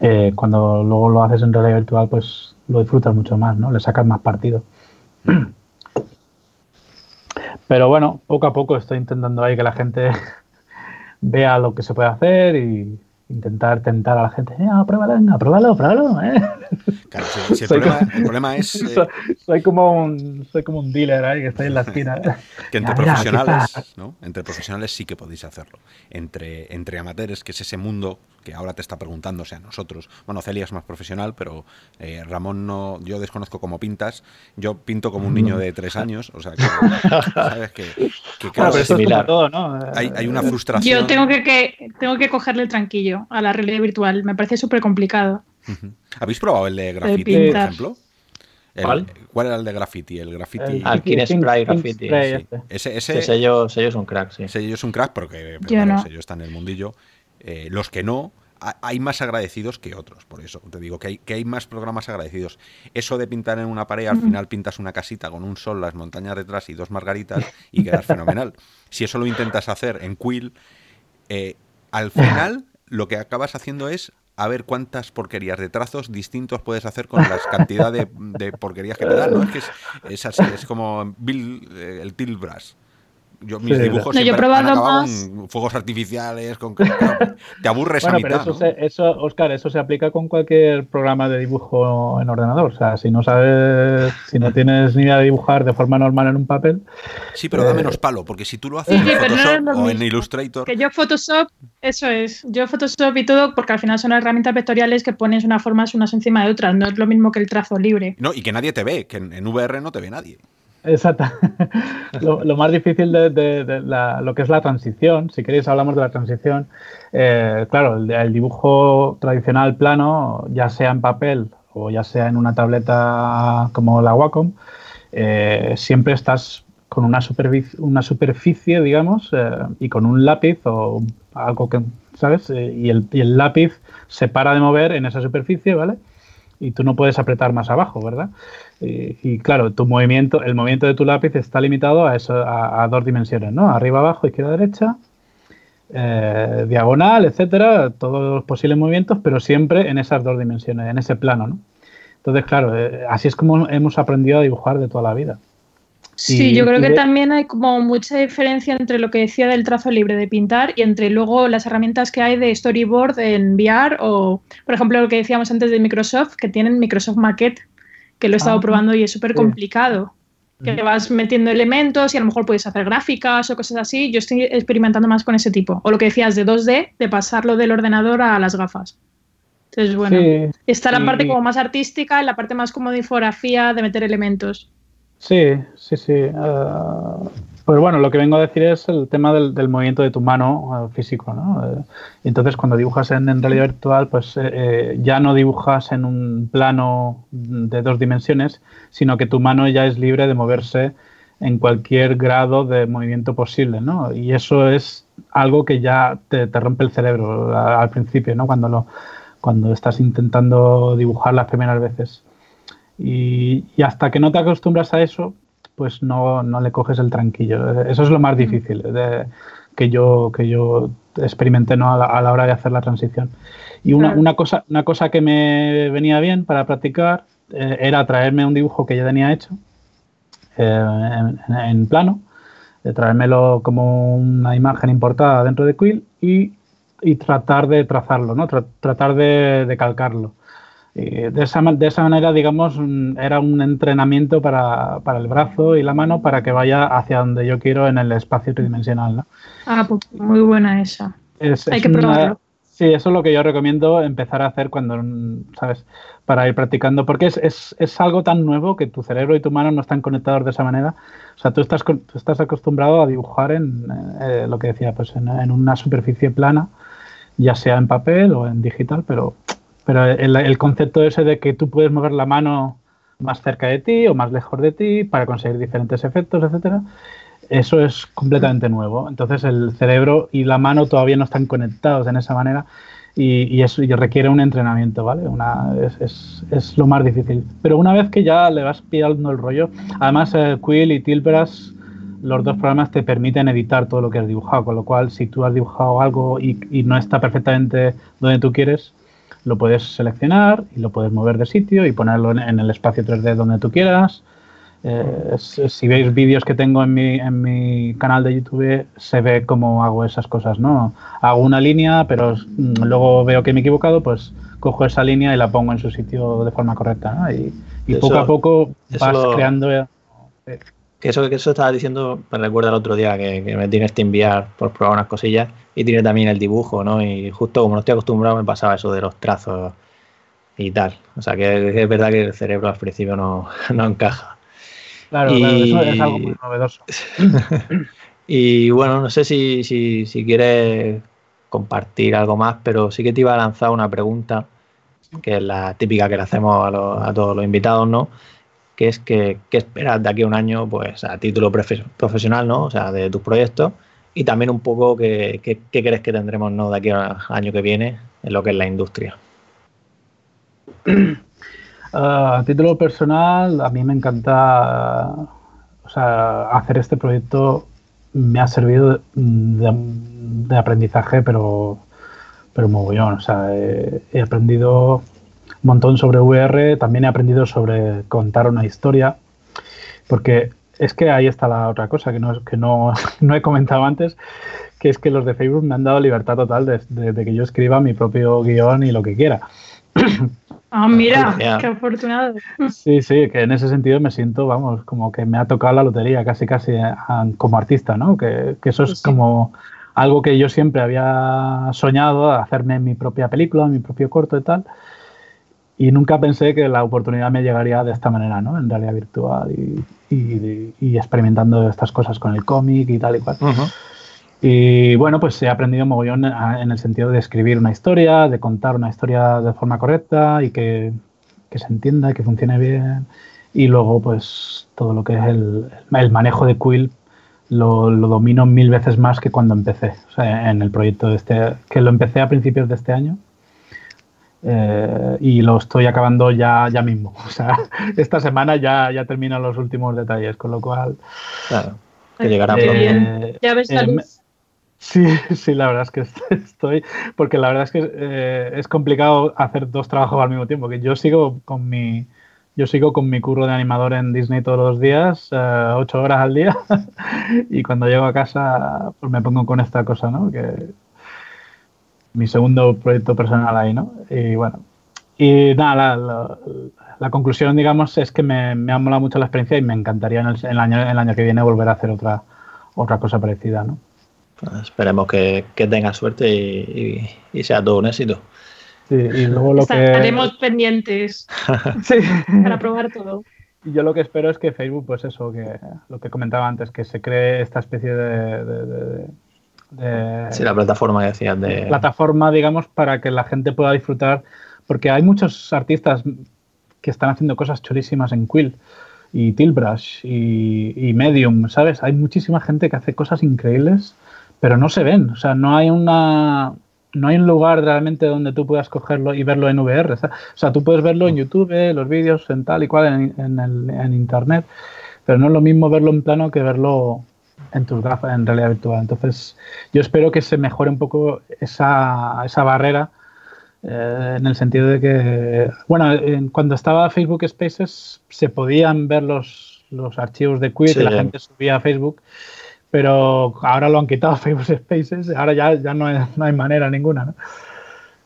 eh, cuando luego lo haces en realidad virtual, pues lo disfrutas mucho más, ¿no? Le sacas más partido. Pero bueno, poco a poco estoy intentando ahí que la gente vea lo que se puede hacer y, intentar tentar a la gente, eh, pruébalo, venga, pruébalo, pruébalo. ¿eh? Claro, si, el, problema, es... Eh, soy, como un, soy como un dealer ahí que está en la esquina. que entre profesionales, ¿no? Entre profesionales sí que podéis hacerlo. Entre, entre amateurs, que es ese mundo que ahora te está preguntando, o sea, nosotros, bueno, Celia es más profesional, pero eh, Ramón no, yo desconozco cómo pintas, yo pinto como un niño de tres años, o sea, que, sabes que, claro, es similar. Todo, ¿no? hay, hay, una frustración. Yo tengo que, que, tengo que cogerle el tranquillo a la realidad virtual, me parece súper complicado. ¿Habéis probado el de graffiti, por ejemplo? ¿Cuál? ¿Cuál era el de graffiti? El graffiti. El Alkin Spray Graffiti. Ese, ese, ellos, ellos son crack, sí. Ese ellos son crack porque ellos están en el mundillo. Eh, los que no, hay más agradecidos que otros, por eso te digo que hay, que hay más programas agradecidos. Eso de pintar en una pared, al final pintas una casita con un sol, las montañas detrás y dos margaritas y quedas fenomenal. Si eso lo intentas hacer en Quill, eh, al final lo que acabas haciendo es a ver cuántas porquerías de trazos distintos puedes hacer con la cantidad de, porquerías que te dan. ¿no? Es que es, así, es como Bill, eh, el Tilbras yo mis dibujos no, yo más... fuegos artificiales, con te aburres bueno, a mitad, pero eso, eso, Oscar, eso se aplica con cualquier programa de dibujo en ordenador. O sea, si no sabes, si no tienes ni idea de dibujar de forma normal en un papel. Sí, pero da eh, menos palo, porque si tú lo haces en Photoshop o en Illustrator. Que yo Photoshop, eso es, yo Photoshop y todo, porque al final son herramientas vectoriales que pones unas formas unas encima de otras. No es lo mismo que el trazo libre. No, y que nadie te ve, que en VR no te ve nadie. Exacto. lo, más difícil de, lo que es la transición, si queréis hablamos de la transición, eh, claro, el, dibujo tradicional plano, ya sea en papel o ya sea en una tableta como la Wacom, eh, siempre estás con una una superficie digamos, eh, y con un lápiz o algo que, ¿sabes? el, y el lápiz se para de mover en esa superficie, ¿vale? Y tú no puedes apretar más abajo, ¿verdad? Y, claro, tu movimiento, el movimiento de tu lápiz está limitado a, eso, a, dos dimensiones, ¿no? Arriba, abajo, izquierda, derecha, eh, diagonal, etcétera, todos los posibles movimientos, pero siempre en esas dos dimensiones, en ese plano, ¿no? Entonces, claro, eh, así es como hemos aprendido a dibujar de toda la vida. Sí, yo creo que también hay como mucha diferencia entre lo que decía del trazo libre de pintar y entre luego las herramientas que hay de storyboard en VR o, por ejemplo, lo que decíamos antes de Microsoft, que tienen Microsoft Maquette, que lo he estado ah, probando y es súper complicado. Que vas metiendo elementos y a lo mejor puedes hacer gráficas o cosas así. Yo estoy experimentando más con ese tipo. O lo que decías de 2D, de pasarlo del ordenador a las gafas. Entonces, bueno, está la parte como más artística y la parte más como de infografía, de meter elementos. Sí, sí, sí. Uh, pues bueno, lo que vengo a decir es el tema del, movimiento de tu mano eh, físico, ¿no? Eh, entonces, cuando dibujas en, realidad virtual, pues ya no dibujas en un plano de dos dimensiones, sino que tu mano ya es libre de moverse en cualquier grado de movimiento posible, ¿no? Y eso es algo que ya te, rompe el cerebro al principio, ¿no? Cuando, lo, cuando estás intentando dibujar las primeras veces. Y, hasta que no te acostumbras a eso, pues no, no, le coges el tranquillo. Eso es lo más difícil de, que, yo, que yo experimenté ¿no? a, la, hora de hacer la transición. Y una, una, cosa, una cosa que me venía bien para practicar eh, era traerme un dibujo que ya tenía hecho eh, en, plano, de traérmelo como una imagen importada dentro de Quill y, y tratar de trazarlo, ¿no? tratar de, de calcarlo. Eh, de, esa, de esa manera, digamos, mm, era un entrenamiento para, para, el brazo y la mano para que vaya hacia donde yo quiero en el espacio tridimensional. ¿no? Ah, pues muy buena esa. Hay que probarlo. sí, eso es lo que yo recomiendo empezar a hacer cuando, mm, ¿sabes? Para ir practicando, porque es, es, es algo tan nuevo que tu cerebro y tu mano no están conectados de esa manera. O sea, tú estás, tú estás acostumbrado a dibujar en eh, lo que decía, pues en, en una superficie plana, ya sea en papel o en digital, pero pero el, concepto ese de que tú puedes mover la mano más cerca de ti o más lejos de ti para conseguir diferentes efectos, etcétera, eso es completamente nuevo. Entonces el cerebro y la mano todavía no están conectados en esa manera y, eso requiere un entrenamiento, ¿vale? Una, es, es, lo más difícil. Pero una vez que ya le vas pillando el rollo, además eh, Quill y Tilbras, los dos programas te permiten editar todo lo que has dibujado, con lo cual si tú has dibujado algo y, y no está perfectamente donde tú quieres, lo puedes seleccionar y lo puedes mover de sitio y ponerlo en, el espacio 3D donde tú quieras. Eh, si veis vídeos que tengo en mi, en mi canal de YouTube, se ve cómo hago esas cosas, ¿no? Hago una línea, pero mm, luego veo que me he equivocado, pues cojo esa línea y la pongo en su sitio de forma correcta, ¿no? Y, poco a poco vas creando... Eh, que eso que eso estaba diciendo me recuerda el otro día que, me tienes que enviar por probar unas cosillas y tiene también el dibujo, ¿no? Y justo como no estoy acostumbrado me pasaba eso de los trazos y tal. O sea que es verdad que el cerebro al principio no, encaja. Claro, eso es algo muy novedoso. y bueno, no sé si, si, si quieres compartir algo más, pero sí que te iba a lanzar una pregunta, que es la típica que le hacemos a, a todos los invitados, ¿no? Que es que, qué esperas de aquí a un año, pues a título profesional, ¿no? O sea, de tus proyectos y también un poco qué, crees que tendremos ¿no? de aquí al año que viene en lo que es la industria. Ah, a título personal, a mí me encanta o sea, hacer este proyecto me ha servido de, aprendizaje, pero, pero mogollón. O sea, he aprendido montón sobre VR, también he aprendido sobre contar una historia, porque es que ahí está la otra cosa que no, que no, no he comentado antes, que es que los de Facebook me han dado libertad total de, que yo escriba mi propio guion y lo que quiera. Ah, mira, qué afortunado. Sí, sí, que en ese sentido me siento, vamos, como que me ha tocado la lotería casi, casi eh, como artista, ¿no? Que, eso es pues como algo que yo siempre había soñado, hacerme mi propia película, mi propio corto y tal y nunca pensé que la oportunidad me llegaría de esta manera, ¿no? En realidad virtual y, experimentando estas cosas con el cómic y tal y cual. Y bueno, pues he aprendido mogollón en el sentido de escribir una historia, de contar una historia de forma correcta y que, se entienda y que funcione bien. Y luego, pues todo lo que es el, manejo de Quill lo, lo, domino mil veces más que cuando empecé. O sea, en el proyecto de este, que lo empecé a principios de este año eh, y lo estoy acabando ya, ya mismo. O sea, esta semana ya, ya termino los últimos detalles, con lo cual. Claro, que llegará pronto. Ya ves la eh, luz. Sí, sí, la verdad es que estoy, porque la verdad es que eh, es complicado hacer dos trabajos al mismo tiempo, que yo sigo con mi, yo sigo con mi curro de animador en Disney todos los días, ocho horas al día, y cuando llego a casa pues me pongo con esta cosa, ¿no? Que, mi segundo proyecto personal ahí, ¿no? Y bueno, y nada, la, conclusión, digamos, es que me, me, ha molado mucho la experiencia y me encantaría en el, año, el año que viene volver a hacer otra, otra cosa parecida, ¿no? Pues esperemos que, que tenga suerte y, y, sea todo un éxito. Sí, y luego lo Estaremos pendientes para probar todo. Y yo lo que espero es que Facebook, pues eso, que lo que comentaba antes, que se cree esta especie de sí, la plataforma que decías. De... Plataforma, digamos, para que la gente pueda disfrutar, porque hay muchos artistas que están haciendo cosas chulísimas en Quill y Tilbrush y, y, Medium, ¿sabes? Hay muchísima gente que hace cosas increíbles, pero no se ven. O sea, no hay una no hay un lugar realmente donde tú puedas cogerlo y verlo en VR. O sea, tú puedes verlo en YouTube, los vídeos, en tal y cual, en, en, el, en Internet, pero no es lo mismo verlo en plano que verlo en tus gafas en realidad virtual. Entonces, yo espero que se mejore un poco esa, esa barrera eh, en el sentido de que, bueno, cuando estaba Facebook Spaces se podían ver los, los archivos de Quid y la gente subía a Facebook, pero ahora lo han quitado Facebook Spaces, ahora ya, ya no, hay, no hay manera ninguna.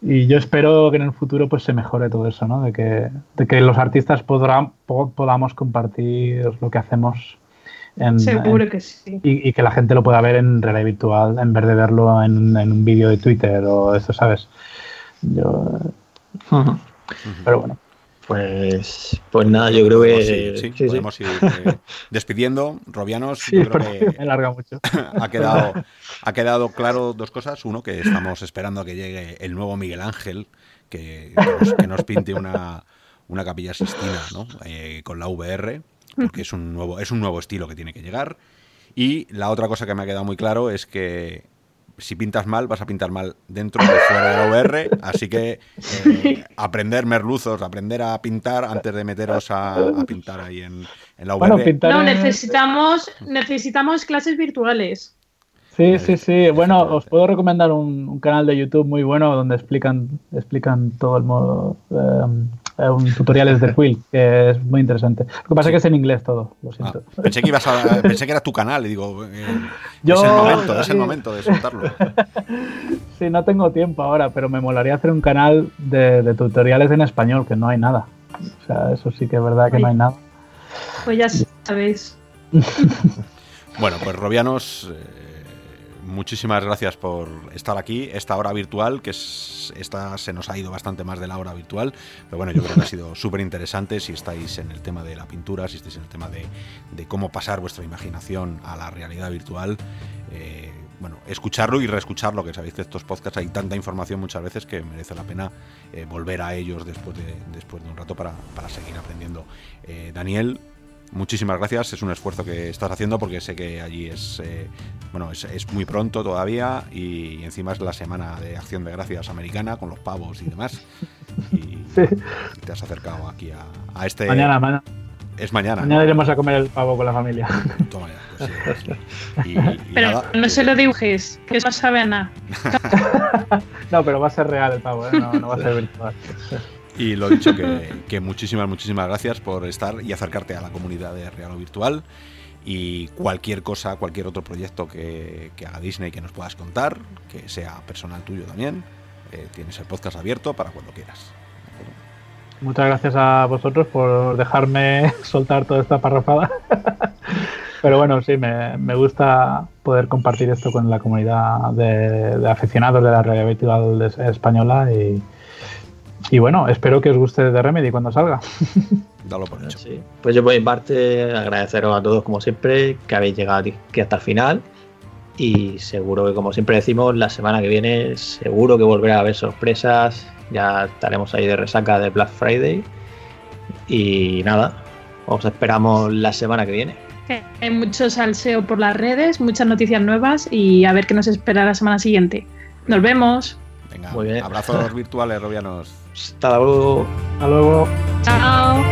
Y yo espero que en el futuro pues se mejore todo eso, ¿no? De que, de que los artistas podrán, podamos compartir lo que hacemos Seguro que sí. Y, que la gente lo pueda ver en realidad virtual en vez de verlo en, un vídeo de Twitter o eso, ¿sabes? Yo... Pero bueno. Pues, pues nada, yo creo que. Sí, podemos ir eh, despidiendo. Robianos, yo creo que. Me larga mucho. ha, quedado, ha quedado claro dos cosas. Uno, que estamos esperando a que llegue el nuevo Miguel Ángel, que, que, nos, pinte una, una capilla Sistina, ¿no? Eh, con la VR porque es un nuevo, es un nuevo estilo que tiene que llegar. Y la otra cosa que me ha quedado muy claro es que si pintas mal, vas a pintar mal dentro y fuera de la VR. Así que eh, aprender merluzos, aprender a pintar antes de meteros a, pintar ahí en, la VR. no, necesitamos, necesitamos clases virtuales. Sí, sí, sí. Bueno, os puedo recomendar un, canal de YouTube muy bueno donde explican, explican todo el modo, em, eh, un tutoriales de Quill, que es muy interesante. Lo que pasa es que es en inglés todo, lo siento. Ah, pensé, que ibas a, pensé que era tu canal y digo, eh, es el momento, es el momento de soltarlo. sí, no tengo tiempo ahora, pero me molaría hacer un canal de, tutoriales en español, que no hay nada. O sea, eso sí que es verdad que no hay nada. Pues ya sabéis. bueno, pues Robianos, eh, muchísimas gracias por estar aquí, esta hora virtual, que es, esta se nos ha ido bastante más de la hora virtual, pero bueno, yo creo que ha sido súper interesante si estáis en el tema de la pintura, si estáis en el tema de, cómo pasar vuestra imaginación a la realidad virtual. Eh, bueno, escucharlo y reescucharlo, que sabéis que estos podcasts hay tanta información muchas veces que merece la pena eh, volver a ellos después de, después de un rato para, seguir aprendiendo. Eh, Daniel, muchísimas gracias. Es un esfuerzo que estás haciendo porque sé que allí es, eh, bueno, es, muy pronto todavía y, encima es la semana de acción de gracias americana con los pavos y demás. Y, te has acercado aquí a, este. Mañana, mañana. Es mañana. Mañana iremos a comer el pavo con la familia. Toma ya, pues pero no se lo dibujes, que eso sabe a nada. no, pero va a ser real el pavo, ¿eh? no, no va a ser virtual. Y lo dicho, que, muchísimas, muchísimas gracias por estar y acercarte a la comunidad de Real o Virtual. Y cualquier cosa, cualquier otro proyecto que, haga Disney que nos puedas contar, que sea personal tuyo también, eh, tienes el podcast abierto para cuando quieras. Muchas gracias a vosotros por dejarme soltar toda esta parrafada. Pero bueno, sí, me, gusta poder compartir esto con la comunidad de, de aficionados de la realidad virtual española y, y bueno, espero que os guste de Remedy cuando salga. Dalo por hecho. Pues yo por mi parte agradeceros a todos como siempre que habéis llegado aquí hasta el final y seguro que como siempre decimos la semana que viene seguro que volverá a haber sorpresas, ya estaremos ahí de resaca de Black Friday y nada, os esperamos la semana que viene. Hay mucho salseo por las redes, muchas noticias nuevas y a ver qué nos espera la semana siguiente. Nos vemos. Venga, Muy bien. abrazos virtuales, Robianos. Hasta luego. Hasta luego. Chao.